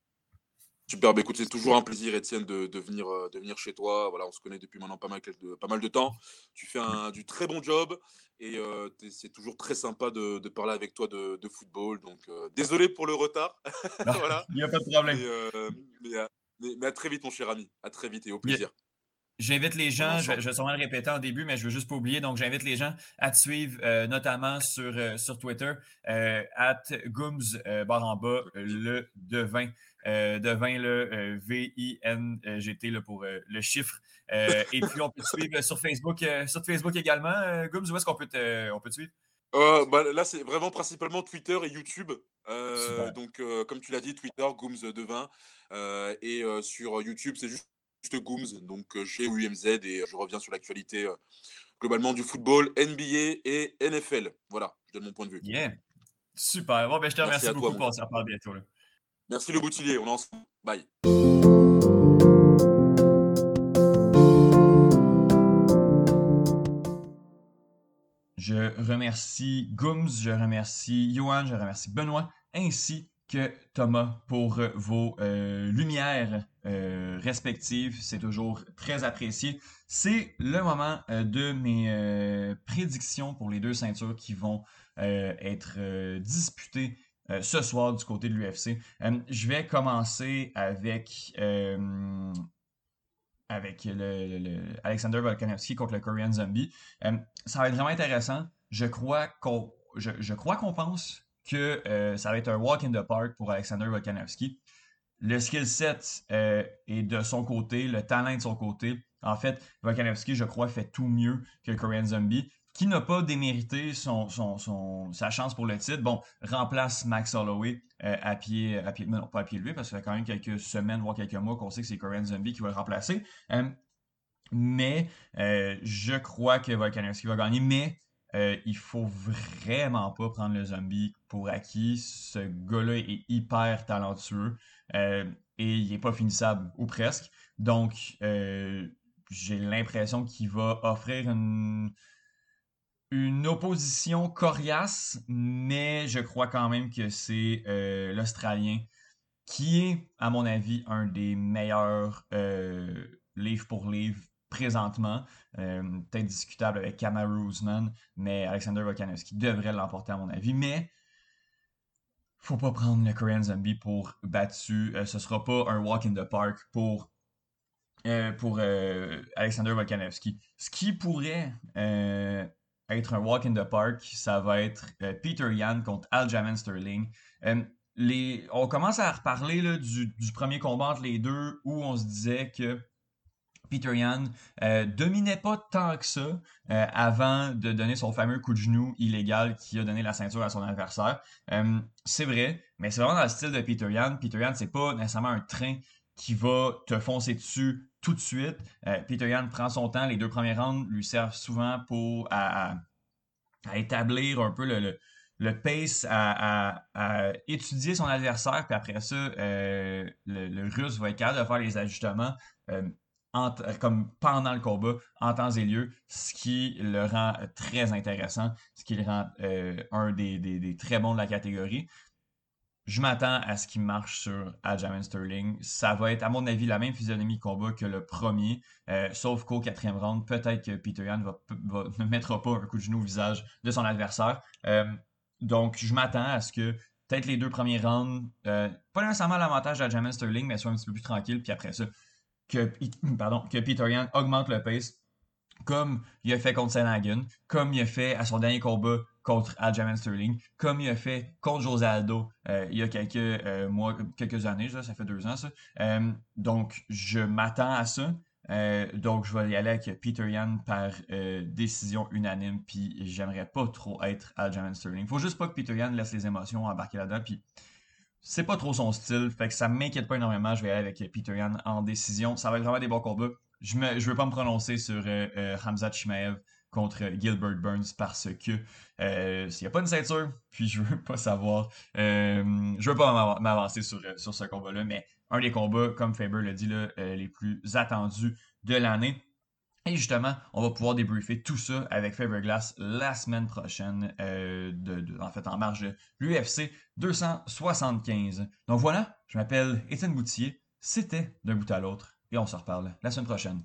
Super. Écoute, c'est toujours un plaisir, Étienne, de, de venir, euh, de venir chez toi. Voilà, on se connaît depuis maintenant pas mal de, pas mal de temps. Tu fais un, du très bon job et euh, c'est toujours très sympa de, de parler avec toi de, de football. Donc, euh, désolé pour le retard. voilà. Il n'y a pas de problème. Mais, euh, mais, à- mais- mais à très vite, mon cher ami. À très vite et au Yeah. J'invite les gens, je, ensemble. je vais sûrement le répéter en début, mais je veux juste pas oublier. Donc, j'invite les gens à te suivre, euh, notamment sur, euh, sur Twitter, euh, at Gooms, barre en bas, le devin. Devin, le V-I-N-G-T pour le chiffre. Et puis, on peut te suivre sur Facebook, sur Facebook également. Gooms, où est-ce qu'on peut, te- on peut te suivre? Euh, bah, là, c'est vraiment principalement Twitter et YouTube. Euh, donc, euh, comme tu l'as dit, Twitter, Gooms Devin. Et sur YouTube, c'est juste, juste Gooms, donc euh, chez UMZ. Et je reviens sur l'actualité euh, globalement du football, NBA et NFL. Voilà, je donne mon point de vue. Yeah. Super. Bon, ben, je te Merci remercie toi, beaucoup pour on se reparle bientôt. là. Merci le boutillier, on ensemble. Bye. Je remercie Gooms, je remercie Johan, je remercie Benoît, ainsi que Thomas pour euh, vos euh, lumières euh, respectives. C'est toujours très apprécié. C'est le moment euh, de mes euh, prédictions pour les deux ceintures qui vont euh, être disputées ce soir du côté de l'UFC. Je vais commencer avec avec le, le- le Alexander Volkanovski contre le Korean Zombie. Ça va être vraiment intéressant. Je crois qu'on crois qu'on pense que ça va être un walk in the park pour Alexander Volkanovski. Le skill set euh, est de son côté, le talent de son côté. En fait, Volkanovski, je crois, fait tout mieux que Korean Zombie, qui n'a pas démérité son, son, son- sa chance pour le titre. Bon, remplace Max Holloway euh, à pied, non, pas à pied levé, parce que ça fait quand même quelques semaines, voire quelques mois qu'on sait que c'est Korean Zombie qui va le remplacer. Euh, mais je crois que Volkanovski va gagner, mais euh, il faut vraiment pas prendre le zombie pour acquis. Ce gars-là est hyper talentueux euh, et il est pas finissable, ou presque. Donc, euh, j'ai l'impression qu'il va offrir une, une opposition coriace, mais je crois quand même que c'est euh, l'Australien qui est, à mon avis, un des meilleurs livre pour livre présentement. Peut-être discutable avec Kamaru Usman, mais Alexander Volkanovski devrait l'emporter à mon avis. Mais faut pas prendre le Korean Zombie pour battu. Ce ce sera pas un walk in the park pour euh, pour euh, Alexander Volkanovski. Ce qui pourrait euh, être un walk in the park, ça va être Peter Yan contre Aljamain Sterling. Les, on commence à reparler du, premier combat entre les deux où on se disait que Peter Yan dominait pas tant que ça avant de donner son fameux coup de genou illégal qui a donné la ceinture à son adversaire. c'est vrai, mais c'est vraiment dans le style de Peter Yan. Peter Yan, c'est pas nécessairement un train qui va te foncer dessus tout de suite. Euh, Peter Yan prend son temps. Les deux premiers rounds lui servent souvent pour établir un peu le, pace, à, étudier son adversaire. Puis après ça, euh, le, Russe va être capable de faire les ajustements euh, comme pendant le combat, en temps et lieu, ce qui le rend très intéressant, ce qui le rend un des, très bons de la catégorie je m'attends à ce qu'il marche sur Aljamain Sterling. Ça va être, à mon avis, la même physionomie de combat que le premier, euh, sauf qu'au quatrième round, peut-être que Peter Yan ne mettra pas un coup de genou au visage de son adversaire. Euh, donc, je m'attends à ce que peut-être les deux premiers rounds, euh, pas nécessairement l'avantage d'Aljamain Sterling, mais soit un petit peu plus tranquille, puis après ça, que, Peter Yan augmente le pace, comme il a fait contre Senagan, comme il a fait à son dernier combat contre Aljamain Sterling, comme il a fait contre José Aldo euh, il y a quelques euh, mois, quelques années, ça fait deux ans ça. Euh, donc, je m'attends à ça. donc, je vais y aller avec Peter Yan par décision unanime, puis j'aimerais pas trop être Aljamain Sterling. Faut juste pas que Peter Yan laisse les émotions embarquer là-dedans, puis c'est pas trop son style, fait que ça m'inquiète pas énormément. Je vais aller avec Peter Yan en décision. Ça va être vraiment des bons combats. Je ne veux pas me prononcer sur Hamza Chimaev contre Gilbert Burns parce que euh, s'il n'y a pas une ceinture, puis je veux pas savoir, euh, je veux pas m'avancer sur, euh, sur ce combat-là, mais un des combats, comme Faber l'a dit, là, les plus attendus de l'année. Et justement, on va pouvoir débriefer tout ça avec Faber Glass la semaine prochaine, de, en fait en marge de l'UFC 275. Donc voilà, je m'appelle Étienne Boutier, c'était d'un bout à l'autre, et on se reparle la semaine prochaine.